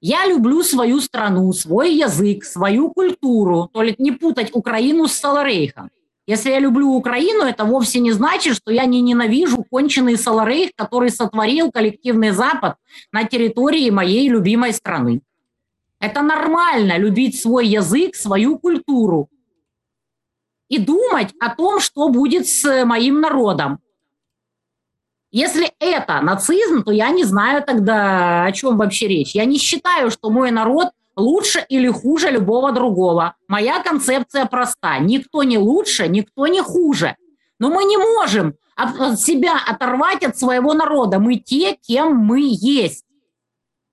B: Я люблю свою страну, свой язык, свою культуру. Только не путать Украину с Саларейхом. Если я люблю Украину, это вовсе не значит, что я не ненавижу конченый Саларейх, который сотворил коллективный Запад на территории моей любимой страны. Это нормально любить свой язык, свою культуру и думать о том, что будет с моим народом. Если это нацизм, то я не знаю тогда, о чем вообще речь. Я не считаю, что мой народ – лучше или хуже любого другого. Моя концепция проста. Никто не лучше, никто не хуже. Но мы не можем себя оторвать от своего народа. Мы те, кем мы есть.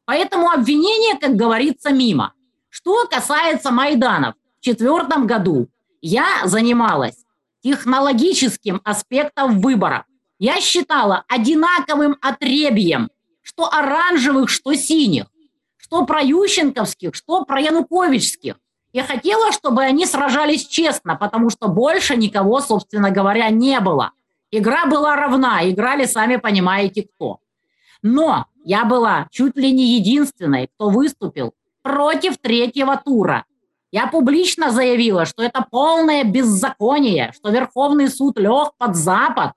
B: Поэтому обвинение, как говорится, мимо. Что касается Майданов, в четвертом году я занималась технологическим аспектом выбора. Я считала одинаковым отребием, что оранжевых, что синих что про Ющенковских, что про Януковичских. Я хотела, чтобы они сражались честно, потому что больше никого, собственно говоря, не было. Игра была равна, играли сами понимаете кто. Но я была чуть ли не единственной, кто выступил против третьего тура. Я публично заявила, что это полное беззаконие, что Верховный суд лег под Запад,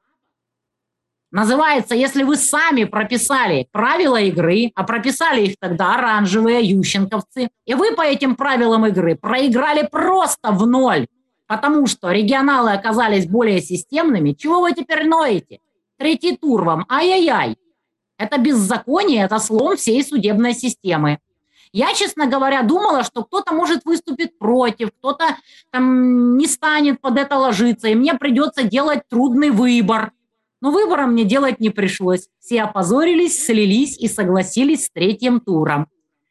B: Называется, если вы сами прописали правила игры, а прописали их тогда оранжевые ющенковцы, и вы по этим правилам игры проиграли просто в ноль, потому что регионалы оказались более системными, чего вы теперь ноете? Третий тур вам, ай-яй-яй. Это беззаконие, это слом всей судебной системы. Я, честно говоря, думала, что кто-то может выступить против, кто-то там не станет под это ложиться, и мне придется делать трудный выбор – но выбора мне делать не пришлось. Все опозорились, слились и согласились с третьим туром.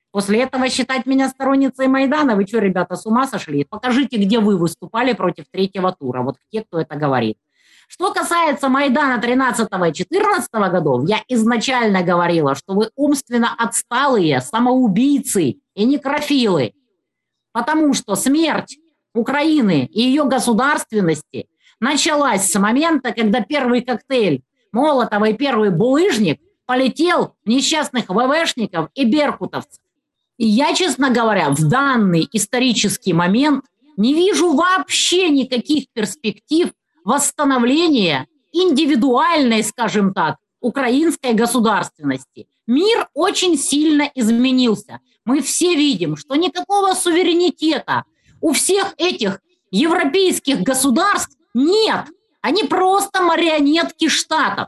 B: После этого считать меня сторонницей Майдана, вы что, ребята, с ума сошли? Покажите, где вы выступали против третьего тура. Вот те, кто это говорит. Что касается Майдана 13 и 14 годов, я изначально говорила, что вы умственно отсталые, самоубийцы и некрофилы. Потому что смерть Украины и ее государственности началась с момента, когда первый коктейль Молотова и первый булыжник полетел в несчастных ВВшников и беркутовцев. И я, честно говоря, в данный исторический момент не вижу вообще никаких перспектив восстановления индивидуальной, скажем так, украинской государственности. Мир очень сильно изменился. Мы все видим, что никакого суверенитета у всех этих европейских государств нет, они просто марионетки штатов.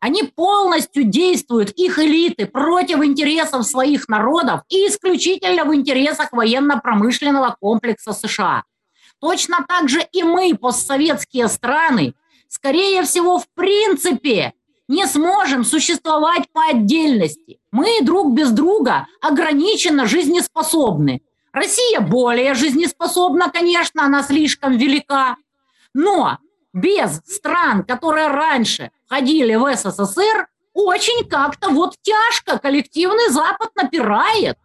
B: Они полностью действуют, их элиты, против интересов своих народов и исключительно в интересах военно-промышленного комплекса США. Точно так же и мы, постсоветские страны, скорее всего, в принципе, не сможем существовать по отдельности. Мы друг без друга ограниченно жизнеспособны. Россия более жизнеспособна, конечно, она слишком велика. Но без стран, которые раньше входили в СССР, очень как-то вот тяжко коллективный Запад напирает.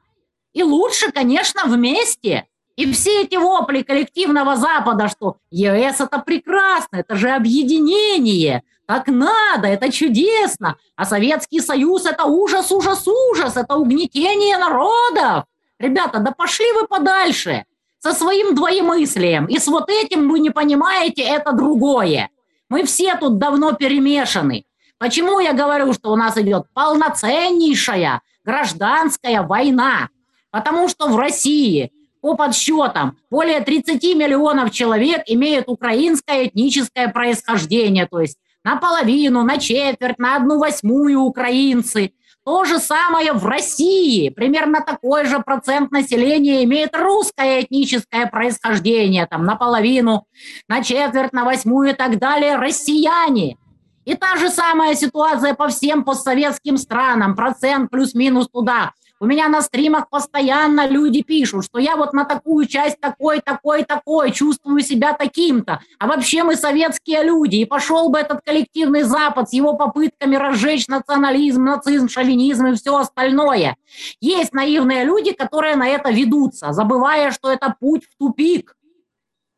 B: И лучше, конечно, вместе. И все эти вопли коллективного Запада, что ЕС это прекрасно, это же объединение, так надо, это чудесно, а Советский Союз это ужас, ужас, ужас, это угнетение народов. Ребята, да пошли вы подальше со своим двоемыслием. И с вот этим вы не понимаете, это другое. Мы все тут давно перемешаны. Почему я говорю, что у нас идет полноценнейшая гражданская война? Потому что в России по подсчетам более 30 миллионов человек имеют украинское этническое происхождение, то есть наполовину, на четверть, на одну восьмую украинцы. То же самое в России. Примерно такой же процент населения имеет русское этническое происхождение, там наполовину, на четверть, на восьмую и так далее. Россияне. И та же самая ситуация по всем постсоветским странам, процент плюс-минус туда. У меня на стримах постоянно люди пишут, что я вот на такую часть такой, такой, такой, чувствую себя таким-то. А вообще мы советские люди. И пошел бы этот коллективный Запад с его попытками разжечь национализм, нацизм, шовинизм и все остальное. Есть наивные люди, которые на это ведутся, забывая, что это путь в тупик.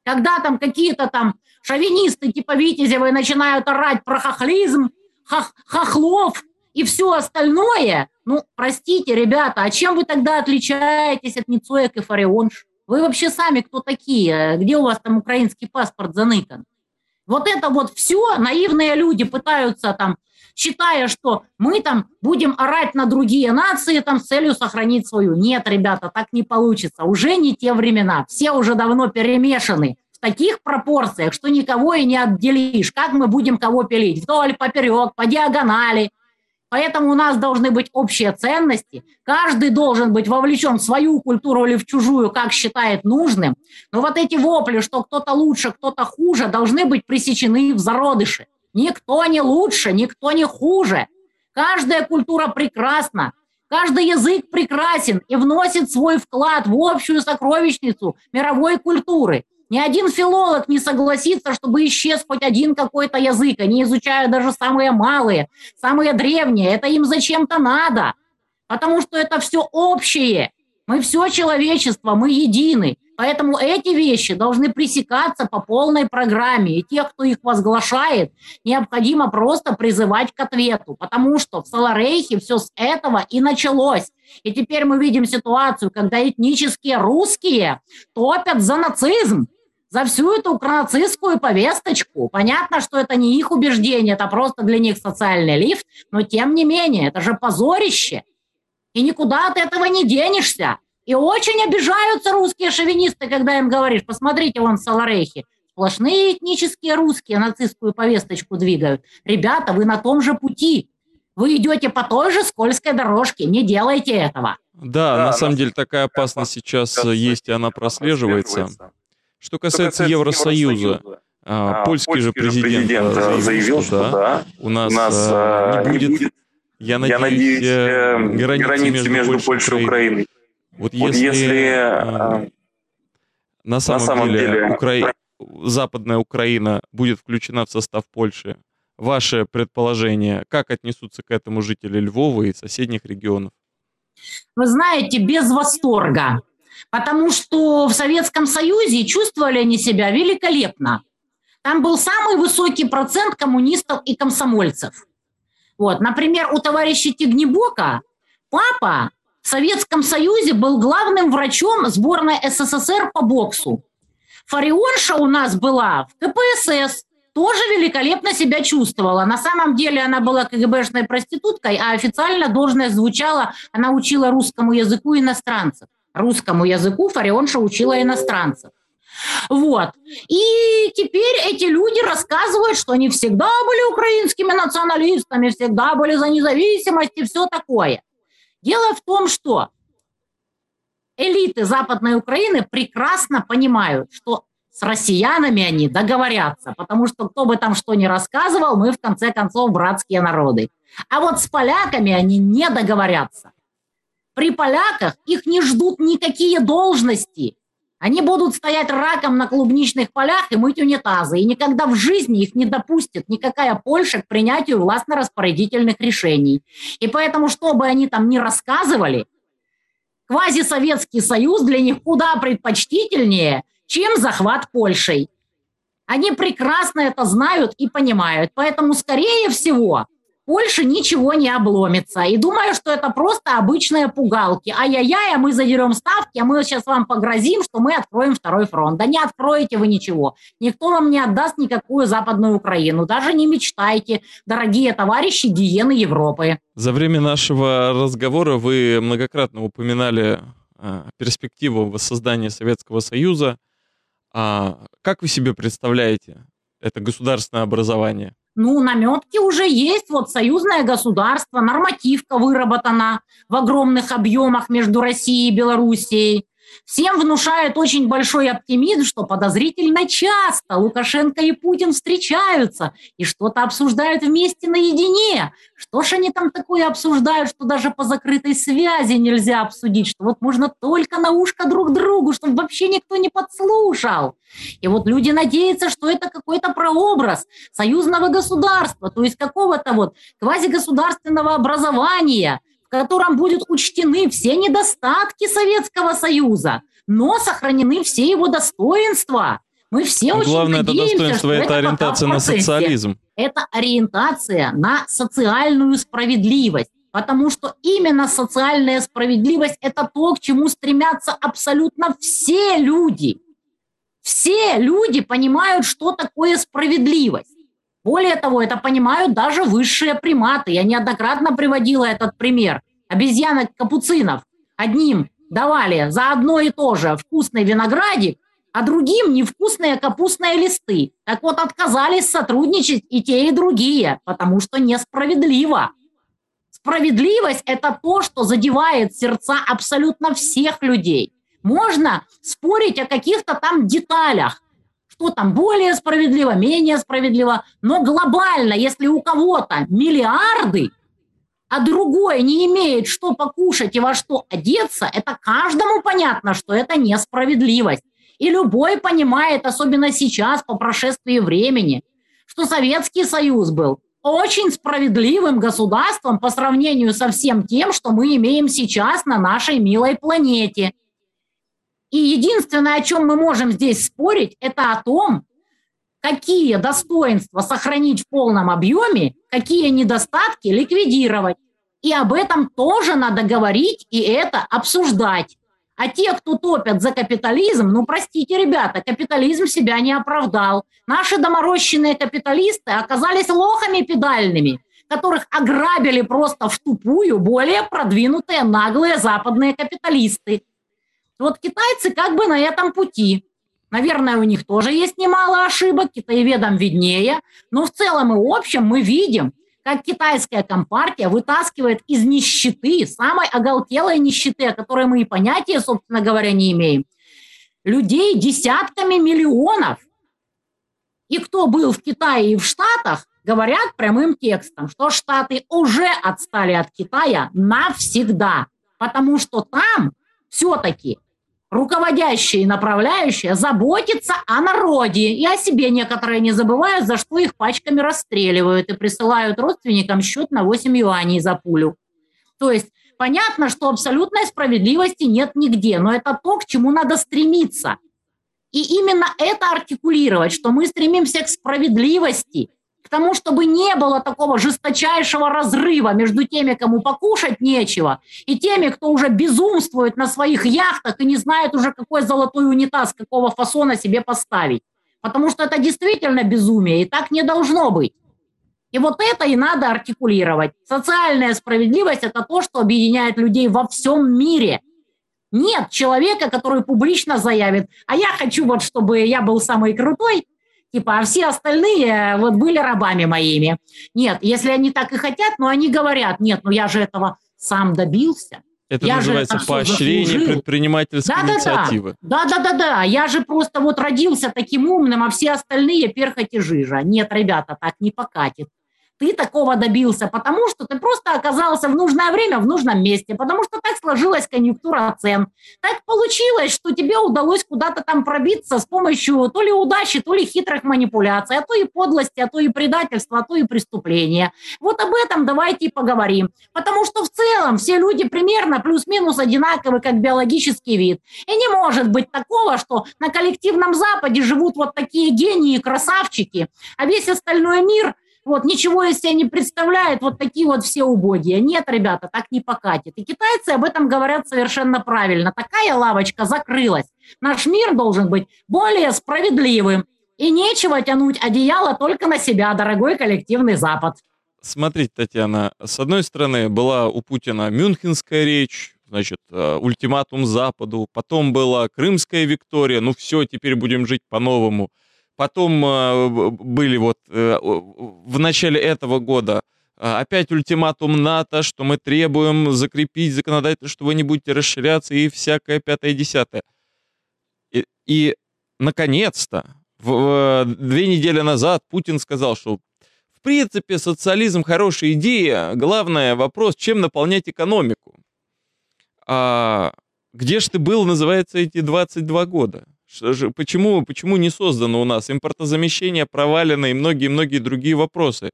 B: Когда там какие-то там шовинисты типа Витязевой начинают орать про хохлизм, хох, хохлов и все остальное, ну, простите, ребята, а чем вы тогда отличаетесь от Ницоек и Фарионш? Вы вообще сами кто такие? Где у вас там украинский паспорт заныкан? Вот это вот все наивные люди пытаются там, считая, что мы там будем орать на другие нации там с целью сохранить свою. Нет, ребята, так не получится. Уже не те времена. Все уже давно перемешаны в таких пропорциях, что никого и не отделишь. Как мы будем кого пилить? Вдоль, поперек, по диагонали. Поэтому у нас должны быть общие ценности. Каждый должен быть вовлечен в свою культуру или в чужую, как считает нужным. Но вот эти вопли, что кто-то лучше, кто-то хуже, должны быть пресечены в зародыше. Никто не лучше, никто не хуже. Каждая культура прекрасна, каждый язык прекрасен и вносит свой вклад в общую сокровищницу мировой культуры – ни один филолог не согласится, чтобы исчез хоть один какой-то язык. Они изучают даже самые малые, самые древние. Это им зачем-то надо. Потому что это все общее. Мы все человечество, мы едины. Поэтому эти вещи должны пресекаться по полной программе. И тех, кто их возглашает, необходимо просто призывать к ответу. Потому что в Саларейхе все с этого и началось. И теперь мы видим ситуацию, когда этнические русские топят за нацизм за всю эту укронацистскую повесточку. Понятно, что это не их убеждение, это просто для них социальный лифт, но тем не менее, это же позорище. И никуда от этого не денешься. И очень обижаются русские шовинисты, когда им говоришь, посмотрите, вон в Саларейхе, сплошные этнические русские нацистскую повесточку двигают. Ребята, вы на том же пути. Вы идете по той же скользкой дорожке, не делайте этого.
A: Да, да на самом деле такая опасность сейчас есть, и она прослеживается. Что касается, Что Евросоюза, Евросоюза а, польский, польский же президент, президент заявил, заявил что, что да, у нас, у нас а, не, будет, не будет, я надеюсь, я надеюсь э, границы, границы между, между Польшей и Украиной. Вот если, вот если а, на самом, на самом деле, деле Укра... Западная Украина будет включена в состав Польши, ваше предположение, как отнесутся к этому жители Львова и соседних регионов?
B: Вы знаете, без восторга. Потому что в Советском Союзе чувствовали они себя великолепно. Там был самый высокий процент коммунистов и комсомольцев. Вот, например, у товарища Тигнебока папа в Советском Союзе был главным врачом сборной СССР по боксу. Фарионша у нас была в КПСС, тоже великолепно себя чувствовала. На самом деле она была КГБшной проституткой, а официально должность звучала, она учила русскому языку иностранцев русскому языку Фарионша учила иностранцев. Вот. И теперь эти люди рассказывают, что они всегда были украинскими националистами, всегда были за независимость и все такое. Дело в том, что элиты Западной Украины прекрасно понимают, что с россиянами они договорятся, потому что кто бы там что ни рассказывал, мы в конце концов братские народы. А вот с поляками они не договорятся. При поляках их не ждут никакие должности. Они будут стоять раком на клубничных полях и мыть унитазы, и никогда в жизни их не допустит никакая Польша к принятию властно-распорядительных решений. И поэтому, что бы они там ни рассказывали, квазисоветский союз для них куда предпочтительнее, чем захват Польшей. Они прекрасно это знают и понимают. Поэтому, скорее всего, Польше ничего не обломится. И думаю, что это просто обычные пугалки. Ай-яй-яй, а мы задерем ставки, а мы сейчас вам погрозим, что мы откроем второй фронт. Да не откроете вы ничего. Никто вам не отдаст никакую Западную Украину. Даже не мечтайте, дорогие товарищи гиены Европы.
A: За время нашего разговора вы многократно упоминали э, перспективу воссоздания Советского Союза. А как вы себе представляете это государственное образование?
B: Ну, наметки уже есть. Вот союзное государство, нормативка выработана в огромных объемах между Россией и Белоруссией. Всем внушает очень большой оптимизм, что подозрительно часто Лукашенко и Путин встречаются и что-то обсуждают вместе наедине. Что ж они там такое обсуждают, что даже по закрытой связи нельзя обсудить, что вот можно только на ушко друг другу, чтобы вообще никто не подслушал. И вот люди надеются, что это какой-то прообраз союзного государства, то есть какого-то вот квазигосударственного образования, в котором будут учтены все недостатки Советского Союза, но сохранены все его достоинства. Мы все
A: но
B: очень
A: главное
B: надеемся,
A: это достоинство, это ориентация на социализм.
B: Это ориентация на социальную справедливость. Потому что именно социальная справедливость – это то, к чему стремятся абсолютно все люди. Все люди понимают, что такое справедливость. Более того, это понимают даже высшие приматы. Я неоднократно приводила этот пример. Обезьянок капуцинов одним давали за одно и то же вкусный виноградик, а другим невкусные капустные листы. Так вот, отказались сотрудничать и те, и другие, потому что несправедливо. Справедливость – это то, что задевает сердца абсолютно всех людей. Можно спорить о каких-то там деталях, что там более справедливо, менее справедливо. Но глобально, если у кого-то миллиарды, а другой не имеет что покушать и во что одеться, это каждому понятно, что это несправедливость. И любой понимает, особенно сейчас, по прошествии времени, что Советский Союз был очень справедливым государством по сравнению со всем тем, что мы имеем сейчас на нашей милой планете – и единственное, о чем мы можем здесь спорить, это о том, какие достоинства сохранить в полном объеме, какие недостатки ликвидировать. И об этом тоже надо говорить и это обсуждать. А те, кто топят за капитализм, ну, простите, ребята, капитализм себя не оправдал. Наши доморощенные капиталисты оказались лохами педальными, которых ограбили просто в тупую более продвинутые наглые западные капиталисты. Вот китайцы как бы на этом пути. Наверное, у них тоже есть немало ошибок, китаеведам виднее, но в целом и общем мы видим, как китайская компартия вытаскивает из нищеты, самой оголтелой нищеты, о которой мы и понятия, собственно говоря, не имеем, людей десятками миллионов. И кто был в Китае и в Штатах, говорят прямым текстом, что Штаты уже отстали от Китая навсегда, потому что там все-таки руководящие и направляющие заботятся о народе и о себе некоторые не забывают, за что их пачками расстреливают и присылают родственникам счет на 8 юаней за пулю. То есть понятно, что абсолютной справедливости нет нигде, но это то, к чему надо стремиться. И именно это артикулировать, что мы стремимся к справедливости, к тому, чтобы не было такого жесточайшего разрыва между теми, кому покушать нечего, и теми, кто уже безумствует на своих яхтах и не знает уже, какой золотой унитаз какого фасона себе поставить. Потому что это действительно безумие, и так не должно быть. И вот это и надо артикулировать. Социальная справедливость – это то, что объединяет людей во всем мире. Нет человека, который публично заявит, а я хочу вот, чтобы я был самый крутой, типа, а все остальные э, вот были рабами моими. Нет, если они так и хотят, но они говорят, нет, ну я же этого сам добился.
A: Это я называется это поощрение предпринимательской да, инициативы.
B: Да, да, да, да. Я же просто вот родился таким умным, а все остальные перхоть и жижа. Нет, ребята, так не покатит. Ты такого добился? Потому что ты просто оказался в нужное время в нужном месте, потому что так сложилась конъюнктура цен. Так получилось, что тебе удалось куда-то там пробиться с помощью то ли удачи, то ли хитрых манипуляций, а то и подлости, а то и предательства, а то и преступления. Вот об этом давайте и поговорим. Потому что в целом все люди примерно плюс-минус одинаковы, как биологический вид. И не может быть такого, что на коллективном Западе живут вот такие гении, красавчики, а весь остальной мир – вот, ничего из себя не представляет, вот такие вот все убогие. Нет, ребята, так не покатит. И китайцы об этом говорят совершенно правильно. Такая лавочка закрылась. Наш мир должен быть более справедливым. И нечего тянуть одеяло только на себя, дорогой коллективный Запад.
A: Смотрите, Татьяна, с одной стороны, была у Путина мюнхенская речь, значит, э, ультиматум Западу, потом была Крымская Виктория, ну все, теперь будем жить по-новому – Потом э, были вот э, в начале этого года э, опять ультиматум НАТО, что мы требуем закрепить законодательство, что вы не будете расширяться и всякое пятое-десятое. И, и наконец-то, в, в, две недели назад Путин сказал, что в принципе социализм хорошая идея, главное вопрос, чем наполнять экономику. А где же ты был, называется, эти 22 года? Почему, почему не создано у нас импортозамещение провалено и многие-многие другие вопросы?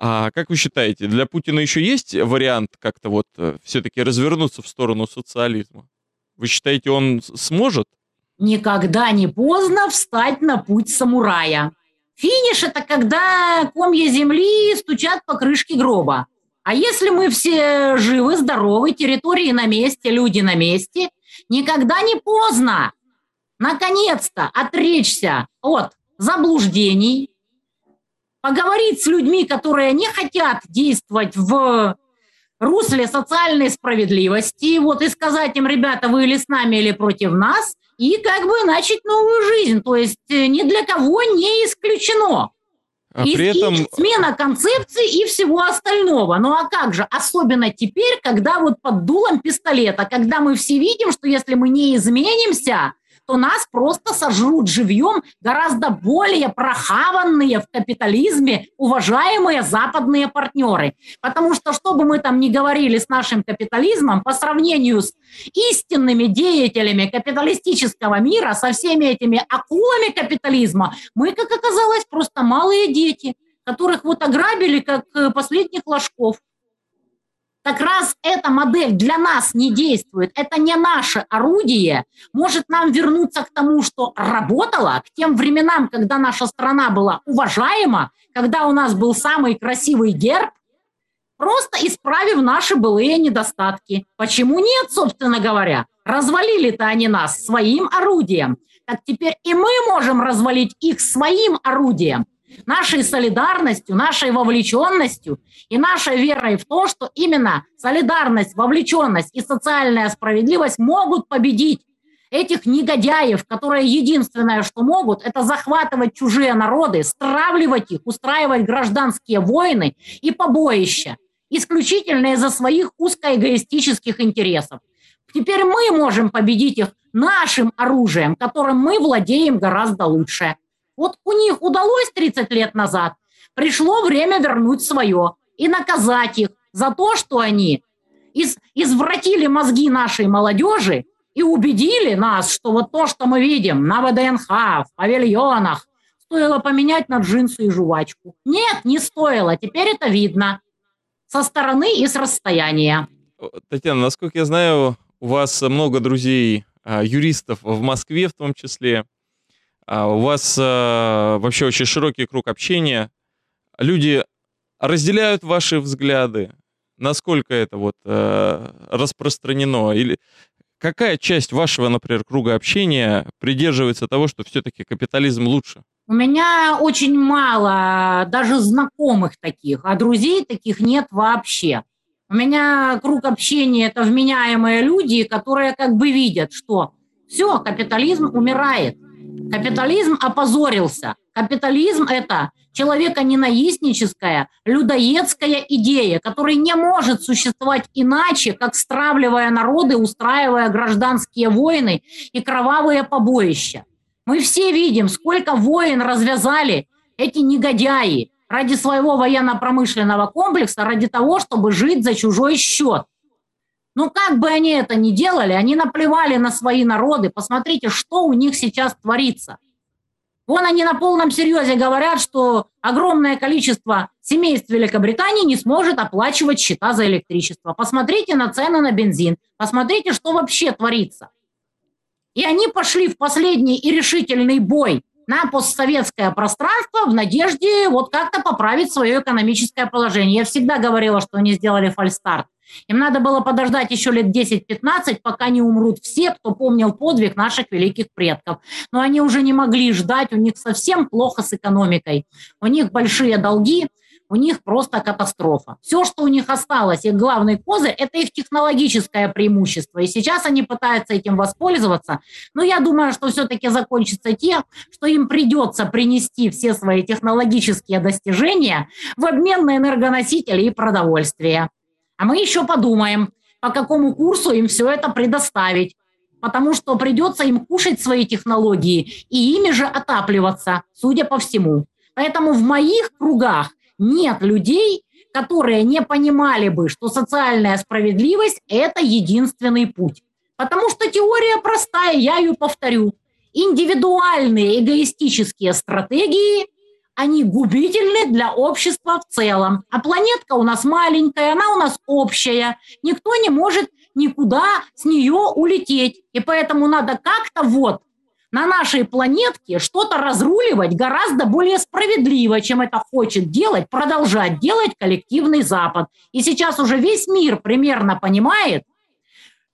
A: А как вы считаете, для Путина еще есть вариант как-то вот э, все-таки развернуться в сторону социализма? Вы считаете, он сможет?
B: Никогда не поздно встать на путь самурая. Финиш – это когда комья земли стучат по крышке гроба. А если мы все живы, здоровы, территории на месте, люди на месте, никогда не поздно наконец-то отречься от заблуждений, поговорить с людьми, которые не хотят действовать в русле социальной справедливости, вот и сказать им, ребята, вы или с нами, или против нас, и как бы начать новую жизнь. То есть э, ни для кого не исключено. А и, при этом... смена концепции и всего остального. Ну а как же? Особенно теперь, когда вот под дулом пистолета, когда мы все видим, что если мы не изменимся, то нас просто сожрут живьем гораздо более прохаванные в капитализме уважаемые западные партнеры. Потому что, что бы мы там ни говорили с нашим капитализмом, по сравнению с истинными деятелями капиталистического мира, со всеми этими акулами капитализма, мы, как оказалось, просто малые дети, которых вот ограбили, как э, последних ложков. Так раз эта модель для нас не действует, это не наше орудие, может нам вернуться к тому, что работало, к тем временам, когда наша страна была уважаема, когда у нас был самый красивый герб, просто исправив наши былые недостатки. Почему нет, собственно говоря? Развалили-то они нас своим орудием. Так теперь и мы можем развалить их своим орудием – нашей солидарностью, нашей вовлеченностью и нашей верой в то, что именно солидарность, вовлеченность и социальная справедливость могут победить этих негодяев, которые единственное, что могут, это захватывать чужие народы, стравливать их, устраивать гражданские войны и побоища, исключительно из-за своих узкоэгоистических интересов. Теперь мы можем победить их нашим оружием, которым мы владеем гораздо лучше. Вот у них удалось 30 лет назад, пришло время вернуть свое и наказать их за то, что они из, извратили мозги нашей молодежи и убедили нас, что вот то, что мы видим на ВДНХ, в павильонах, стоило поменять на джинсы и жвачку. Нет, не стоило, теперь это видно со стороны и с расстояния.
A: Татьяна, насколько я знаю, у вас много друзей, а, юристов в Москве в том числе. А у вас э, вообще очень широкий круг общения. Люди разделяют ваши взгляды. Насколько это вот э, распространено? Или какая часть вашего, например, круга общения придерживается того, что все-таки капитализм лучше?
B: У меня очень мало даже знакомых таких, а друзей таких нет вообще. У меня круг общения – это вменяемые люди, которые как бы видят, что все, капитализм умирает – Капитализм опозорился. Капитализм – это человеконенавистническая, людоедская идея, которая не может существовать иначе, как стравливая народы, устраивая гражданские войны и кровавые побоища. Мы все видим, сколько войн развязали эти негодяи. ради своего военно-промышленного комплекса, ради того, чтобы жить за чужой счет. Ну, как бы они это ни делали, они наплевали на свои народы. Посмотрите, что у них сейчас творится. Вон они на полном серьезе говорят, что огромное количество семейств Великобритании не сможет оплачивать счета за электричество. Посмотрите на цены на бензин. Посмотрите, что вообще творится. И они пошли в последний и решительный бой на постсоветское пространство в надежде вот как-то поправить свое экономическое положение. Я всегда говорила, что они сделали фальстарт. Им надо было подождать еще лет 10-15, пока не умрут все, кто помнил подвиг наших великих предков. Но они уже не могли ждать, у них совсем плохо с экономикой. У них большие долги, у них просто катастрофа. Все, что у них осталось, их главный козырь, это их технологическое преимущество. И сейчас они пытаются этим воспользоваться. Но я думаю, что все-таки закончится тем, что им придется принести все свои технологические достижения в обмен на энергоносители и продовольствие. А мы еще подумаем, по какому курсу им все это предоставить. Потому что придется им кушать свои технологии и ими же отапливаться, судя по всему. Поэтому в моих кругах нет людей, которые не понимали бы, что социальная справедливость – это единственный путь. Потому что теория простая, я ее повторю. Индивидуальные эгоистические стратегии они губительны для общества в целом. А планетка у нас маленькая, она у нас общая. Никто не может никуда с нее улететь. И поэтому надо как-то вот на нашей планетке что-то разруливать гораздо более справедливо, чем это хочет делать, продолжать делать коллективный Запад. И сейчас уже весь мир примерно понимает,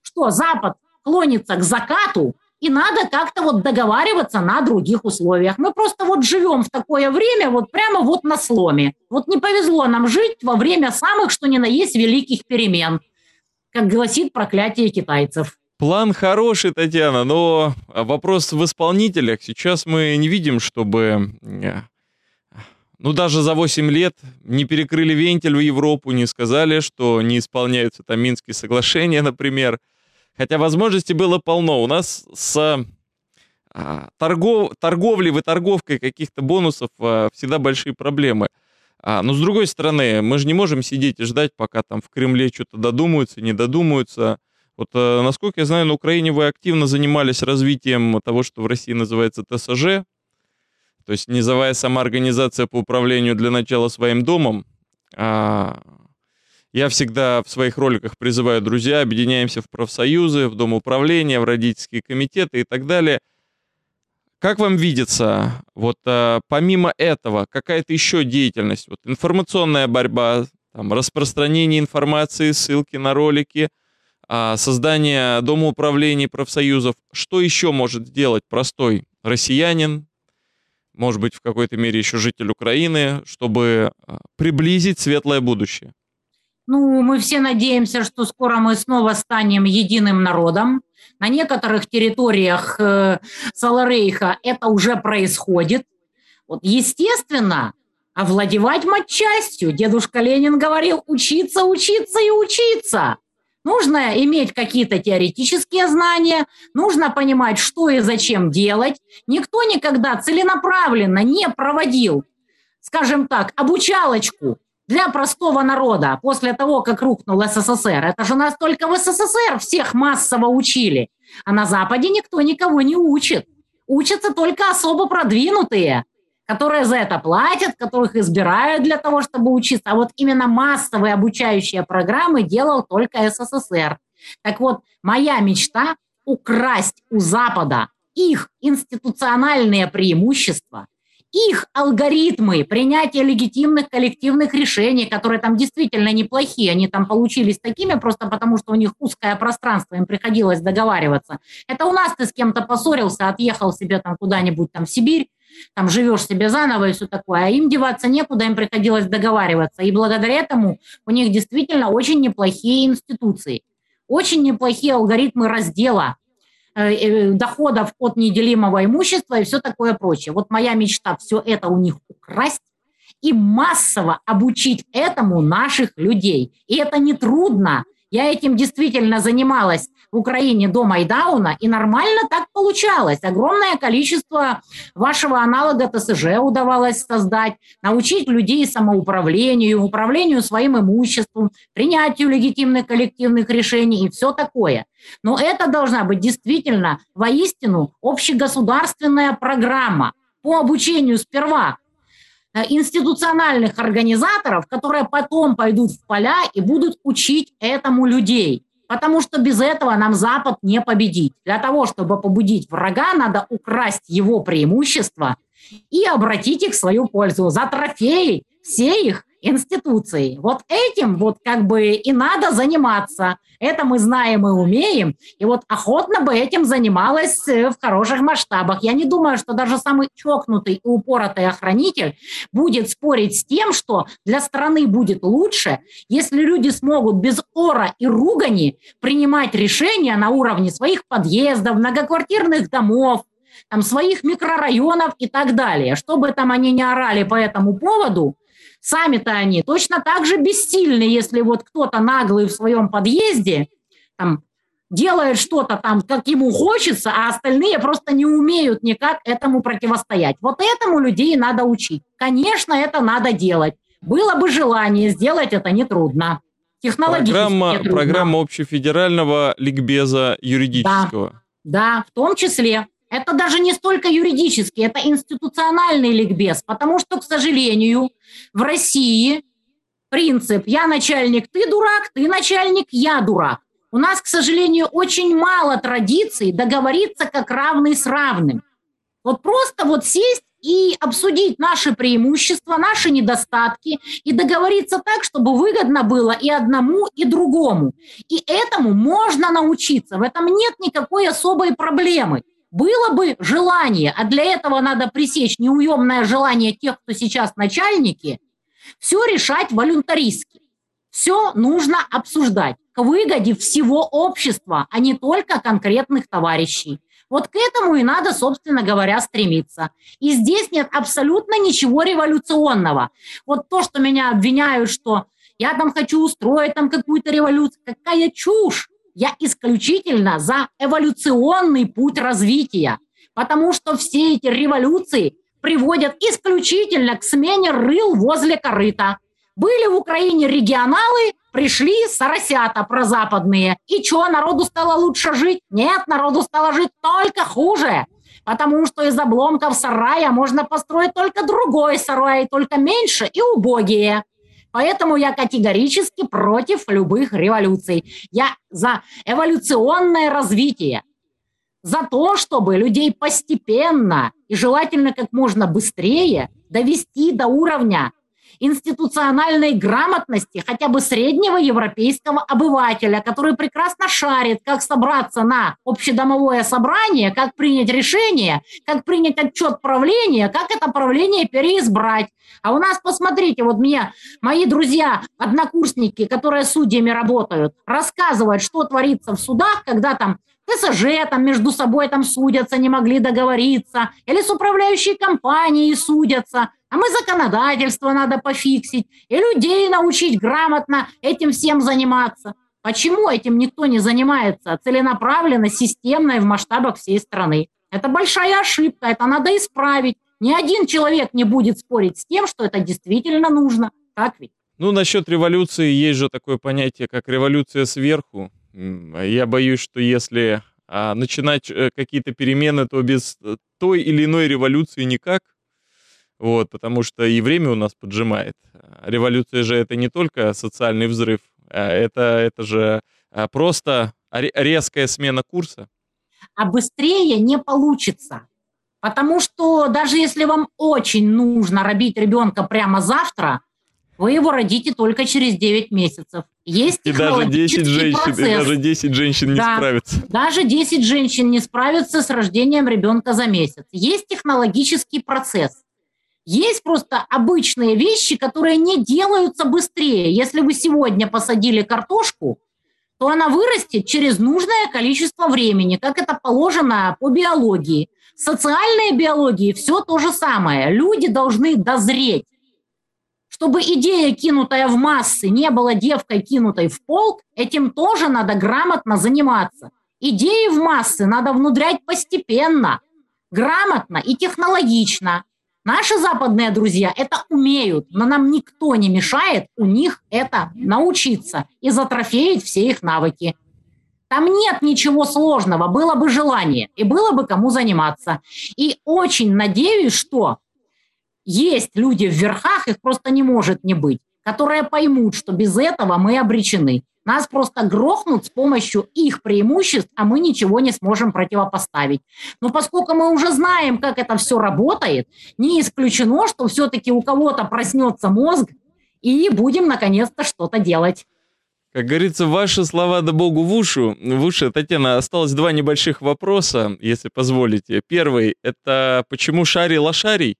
B: что Запад клонится к закату, и надо как-то вот договариваться на других условиях. Мы просто вот живем в такое время вот прямо вот на сломе. Вот не повезло нам жить во время самых, что ни на есть, великих перемен, как гласит проклятие китайцев.
A: План хороший, Татьяна, но вопрос в исполнителях. Сейчас мы не видим, чтобы э, ну, даже за 8 лет не перекрыли вентиль в Европу, не сказали, что не исполняются там Минские соглашения, например. Хотя возможностей было полно. У нас с а, торгов, торговлей, выторговкой каких-то бонусов а, всегда большие проблемы. А, но с другой стороны, мы же не можем сидеть и ждать, пока там в Кремле что-то додумаются, не додумаются. Вот, а, насколько я знаю, на Украине вы активно занимались развитием того, что в России называется ТСЖ, то есть низовая самоорганизация по управлению для начала своим домом. А, я всегда в своих роликах призываю друзья, объединяемся в профсоюзы, в дом управления, в родительские комитеты и так далее. Как вам видится, вот а, помимо этого, какая-то еще деятельность, вот информационная борьба, там, распространение информации, ссылки на ролики, а, создание дома управления профсоюзов, что еще может сделать простой россиянин, может быть, в какой-то мере еще житель Украины, чтобы а, приблизить светлое будущее?
B: Ну, мы все надеемся, что скоро мы снова станем единым народом. На некоторых территориях э, Саларейха это уже происходит. Вот, естественно, овладевать матчастью. Дедушка Ленин говорил учиться, учиться и учиться. Нужно иметь какие-то теоретические знания, нужно понимать, что и зачем делать. Никто никогда целенаправленно не проводил, скажем так, обучалочку для простого народа после того, как рухнул СССР. Это же нас только в СССР всех массово учили, а на Западе никто никого не учит. Учатся только особо продвинутые, которые за это платят, которых избирают для того, чтобы учиться. А вот именно массовые обучающие программы делал только СССР. Так вот, моя мечта – украсть у Запада их институциональные преимущества – их алгоритмы принятия легитимных коллективных решений, которые там действительно неплохие, они там получились такими просто потому, что у них узкое пространство, им приходилось договариваться. Это у нас ты с кем-то поссорился, отъехал себе там куда-нибудь там в Сибирь, там живешь себе заново и все такое, а им деваться некуда, им приходилось договариваться. И благодаря этому у них действительно очень неплохие институции, очень неплохие алгоритмы раздела, доходов от неделимого имущества и все такое прочее. Вот моя мечта все это у них украсть и массово обучить этому наших людей. И это не трудно. Я этим действительно занималась в Украине до Майдауна, и нормально так получалось. Огромное количество вашего аналога ТСЖ удавалось создать, научить людей самоуправлению, управлению своим имуществом, принятию легитимных коллективных решений и все такое. Но это должна быть действительно воистину общегосударственная программа по обучению сперва институциональных организаторов, которые потом пойдут в поля и будут учить этому людей. Потому что без этого нам Запад не победить. Для того, чтобы побудить врага, надо украсть его преимущества и обратить их в свою пользу. За трофеи все их институций. Вот этим вот как бы и надо заниматься. Это мы знаем и умеем. И вот охотно бы этим занималась э, в хороших масштабах. Я не думаю, что даже самый чокнутый и упоротый охранитель будет спорить с тем, что для страны будет лучше, если люди смогут без ора и ругани принимать решения на уровне своих подъездов, многоквартирных домов, там, своих микрорайонов и так далее. Чтобы там они не орали по этому поводу, Сами-то они точно так же бессильны, если вот кто-то наглый в своем подъезде там, делает что-то там, как ему хочется, а остальные просто не умеют никак этому противостоять. Вот этому людей надо учить. Конечно, это надо делать. Было бы желание сделать это нетрудно.
A: Технологически программа, нетрудно. Программа общефедерального ликбеза юридического.
B: Да, да, в том числе. Это даже не столько юридический, это институциональный ликбез, потому что, к сожалению, в России принцип «я начальник, ты дурак, ты начальник, я дурак». У нас, к сожалению, очень мало традиций договориться как равный с равным. Вот просто вот сесть и обсудить наши преимущества, наши недостатки и договориться так, чтобы выгодно было и одному, и другому. И этому можно научиться, в этом нет никакой особой проблемы. Было бы желание, а для этого надо пресечь неуемное желание тех, кто сейчас начальники, все решать волюнтаристски. Все нужно обсуждать к выгоде всего общества, а не только конкретных товарищей. Вот к этому и надо, собственно говоря, стремиться. И здесь нет абсолютно ничего революционного. Вот то, что меня обвиняют, что я там хочу устроить там какую-то революцию, какая чушь. Я исключительно за эволюционный путь развития, потому что все эти революции приводят исключительно к смене рыл возле корыта. Были в Украине регионалы, пришли соросята прозападные. И что, народу стало лучше жить? Нет, народу стало жить только хуже. Потому что из обломков сарая можно построить только другой сарай, только меньше и убогие. Поэтому я категорически против любых революций. Я за эволюционное развитие, за то, чтобы людей постепенно и желательно как можно быстрее довести до уровня институциональной грамотности хотя бы среднего европейского обывателя, который прекрасно шарит, как собраться на общедомовое собрание, как принять решение, как принять отчет правления, как это правление переизбрать. А у нас, посмотрите, вот мне мои друзья, однокурсники, которые судьями работают, рассказывают, что творится в судах, когда там ТСЖ там между собой там судятся, не могли договориться, или с управляющей компанией судятся, а мы законодательство надо пофиксить, и людей научить грамотно этим всем заниматься. Почему этим никто не занимается целенаправленно, системно и в масштабах всей страны? Это большая ошибка, это надо исправить. Ни один человек не будет спорить с тем, что это действительно нужно. Так ведь?
A: Ну, насчет революции есть же такое понятие, как революция сверху. Я боюсь, что если а, начинать э, какие-то перемены, то без э, той или иной революции никак. Вот, потому что и время у нас поджимает. Революция же это не только социальный взрыв, а это, это же а, просто резкая смена курса.
B: А быстрее не получится. Потому что даже если вам очень нужно родить ребенка прямо завтра, вы его родите только через 9 месяцев. Есть
A: и даже 10 женщин, процесс. и даже 10 женщин не да, справятся.
B: Даже 10 женщин не справятся с рождением ребенка за месяц. Есть технологический процесс. Есть просто обычные вещи, которые не делаются быстрее. Если вы сегодня посадили картошку, то она вырастет через нужное количество времени, как это положено по биологии. Социальной биологии все то же самое. Люди должны дозреть Чтобы идея, кинутая в массы, не была девкой, кинутой в полк, этим тоже надо грамотно заниматься. Идеи в массы надо внудрять постепенно, грамотно и технологично. Наши западные друзья это умеют, но нам никто не мешает у них это научиться и затрофеить все их навыки. Там нет ничего сложного, было бы желание и было бы кому заниматься. И очень надеюсь, что есть люди в верхах, их просто не может не быть, которые поймут, что без этого мы обречены. Нас просто грохнут с помощью их преимуществ, а мы ничего не сможем противопоставить. Но поскольку мы уже знаем, как это все работает, не исключено, что все-таки у кого-то проснется мозг, и будем наконец-то что-то делать.
A: Как говорится, ваши слова да богу в уши. В уши, Татьяна, осталось два небольших вопроса, если позволите. Первый – это почему Шарий лошарий,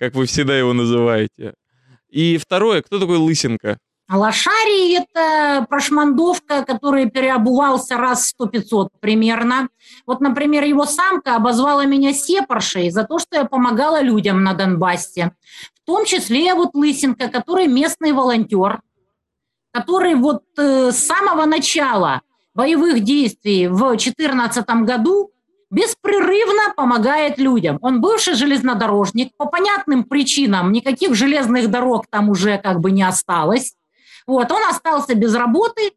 A: как вы всегда его называете? И второе, кто такой Лысенко?
B: Лошарий – это прошмандовка, который переобувался раз сто пятьсот примерно. Вот, например, его самка обозвала меня сепаршей за то, что я помогала людям на Донбассе. В том числе вот Лысенко, который местный волонтер, который вот э, с самого начала боевых действий в 2014 году беспрерывно помогает людям. Он бывший железнодорожник, по понятным причинам никаких железных дорог там уже как бы не осталось. Вот, он остался без работы,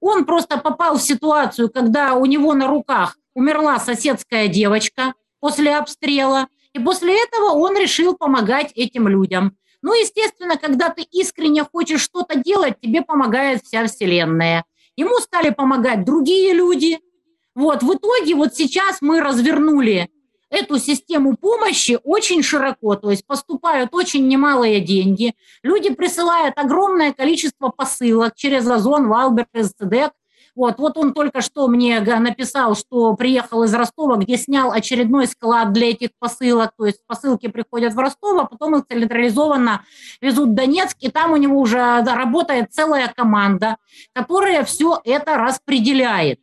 B: он просто попал в ситуацию, когда у него на руках умерла соседская девочка после обстрела, и после этого он решил помогать этим людям. Ну, естественно, когда ты искренне хочешь что-то делать, тебе помогает вся Вселенная. Ему стали помогать другие люди. Вот, в итоге вот сейчас мы развернули эту систему помощи очень широко, то есть поступают очень немалые деньги, люди присылают огромное количество посылок через Озон, Валбер, СЦДЭК, вот, вот он только что мне написал, что приехал из Ростова, где снял очередной склад для этих посылок. То есть посылки приходят в Ростов, а потом их централизованно везут в Донецк, и там у него уже работает целая команда, которая все это распределяет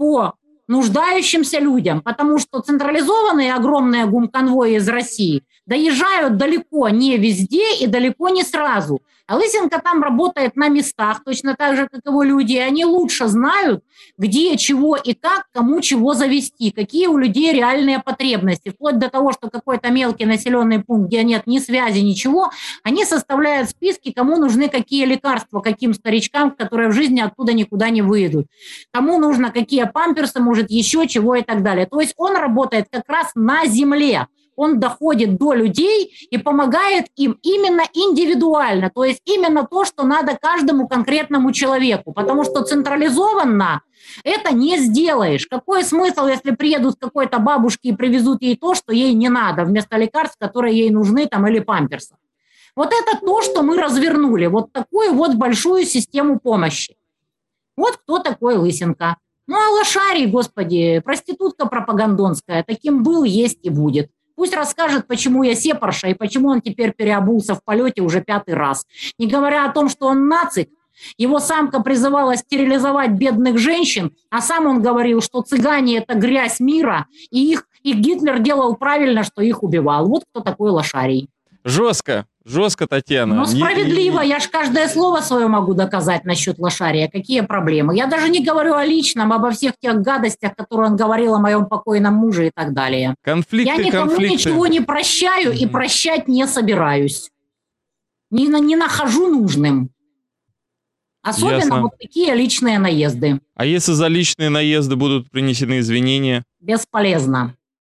B: по нуждающимся людям, потому что централизованные огромные гумконвои из России доезжают далеко не везде и далеко не сразу. А Лысенко там работает на местах, точно так же, как его люди, и они лучше знают, где, чего и как, кому чего завести, какие у людей реальные потребности, вплоть до того, что какой-то мелкий населенный пункт, где нет ни связи, ничего, они составляют списки, кому нужны какие лекарства, каким старичкам, которые в жизни оттуда никуда не выйдут, кому нужно какие памперсы, может, еще чего и так далее. То есть он работает как раз на земле, он доходит до людей и помогает им именно индивидуально, то есть именно то, что надо каждому конкретному человеку, потому что централизованно это не сделаешь. Какой смысл, если приедут к какой-то бабушке и привезут ей то, что ей не надо, вместо лекарств, которые ей нужны, там, или памперсов. Вот это то, что мы развернули, вот такую вот большую систему помощи. Вот кто такой Лысенко. Ну, а лошарий, господи, проститутка пропагандонская, таким был, есть и будет. Пусть расскажет, почему я сепарша и почему он теперь переобулся в полете уже пятый раз. Не говоря о том, что он нацик, его самка призывала стерилизовать бедных женщин, а сам он говорил, что цыгане – это грязь мира, и их и Гитлер делал правильно, что их убивал. Вот кто такой лошарий.
A: Жестко. Жестко, Татьяна.
B: Ну, справедливо. Я ж каждое слово свое могу доказать насчет лошария. Какие проблемы? Я даже не говорю о личном, обо всех тех гадостях, которые он говорил о моем покойном муже и так далее.
A: Конфликты,
B: Я никому
A: конфликты.
B: ничего не прощаю и прощать не собираюсь. Не, не нахожу нужным. Особенно Ясно. вот такие личные наезды.
A: А если за личные наезды будут принесены извинения?
B: Бесполезно.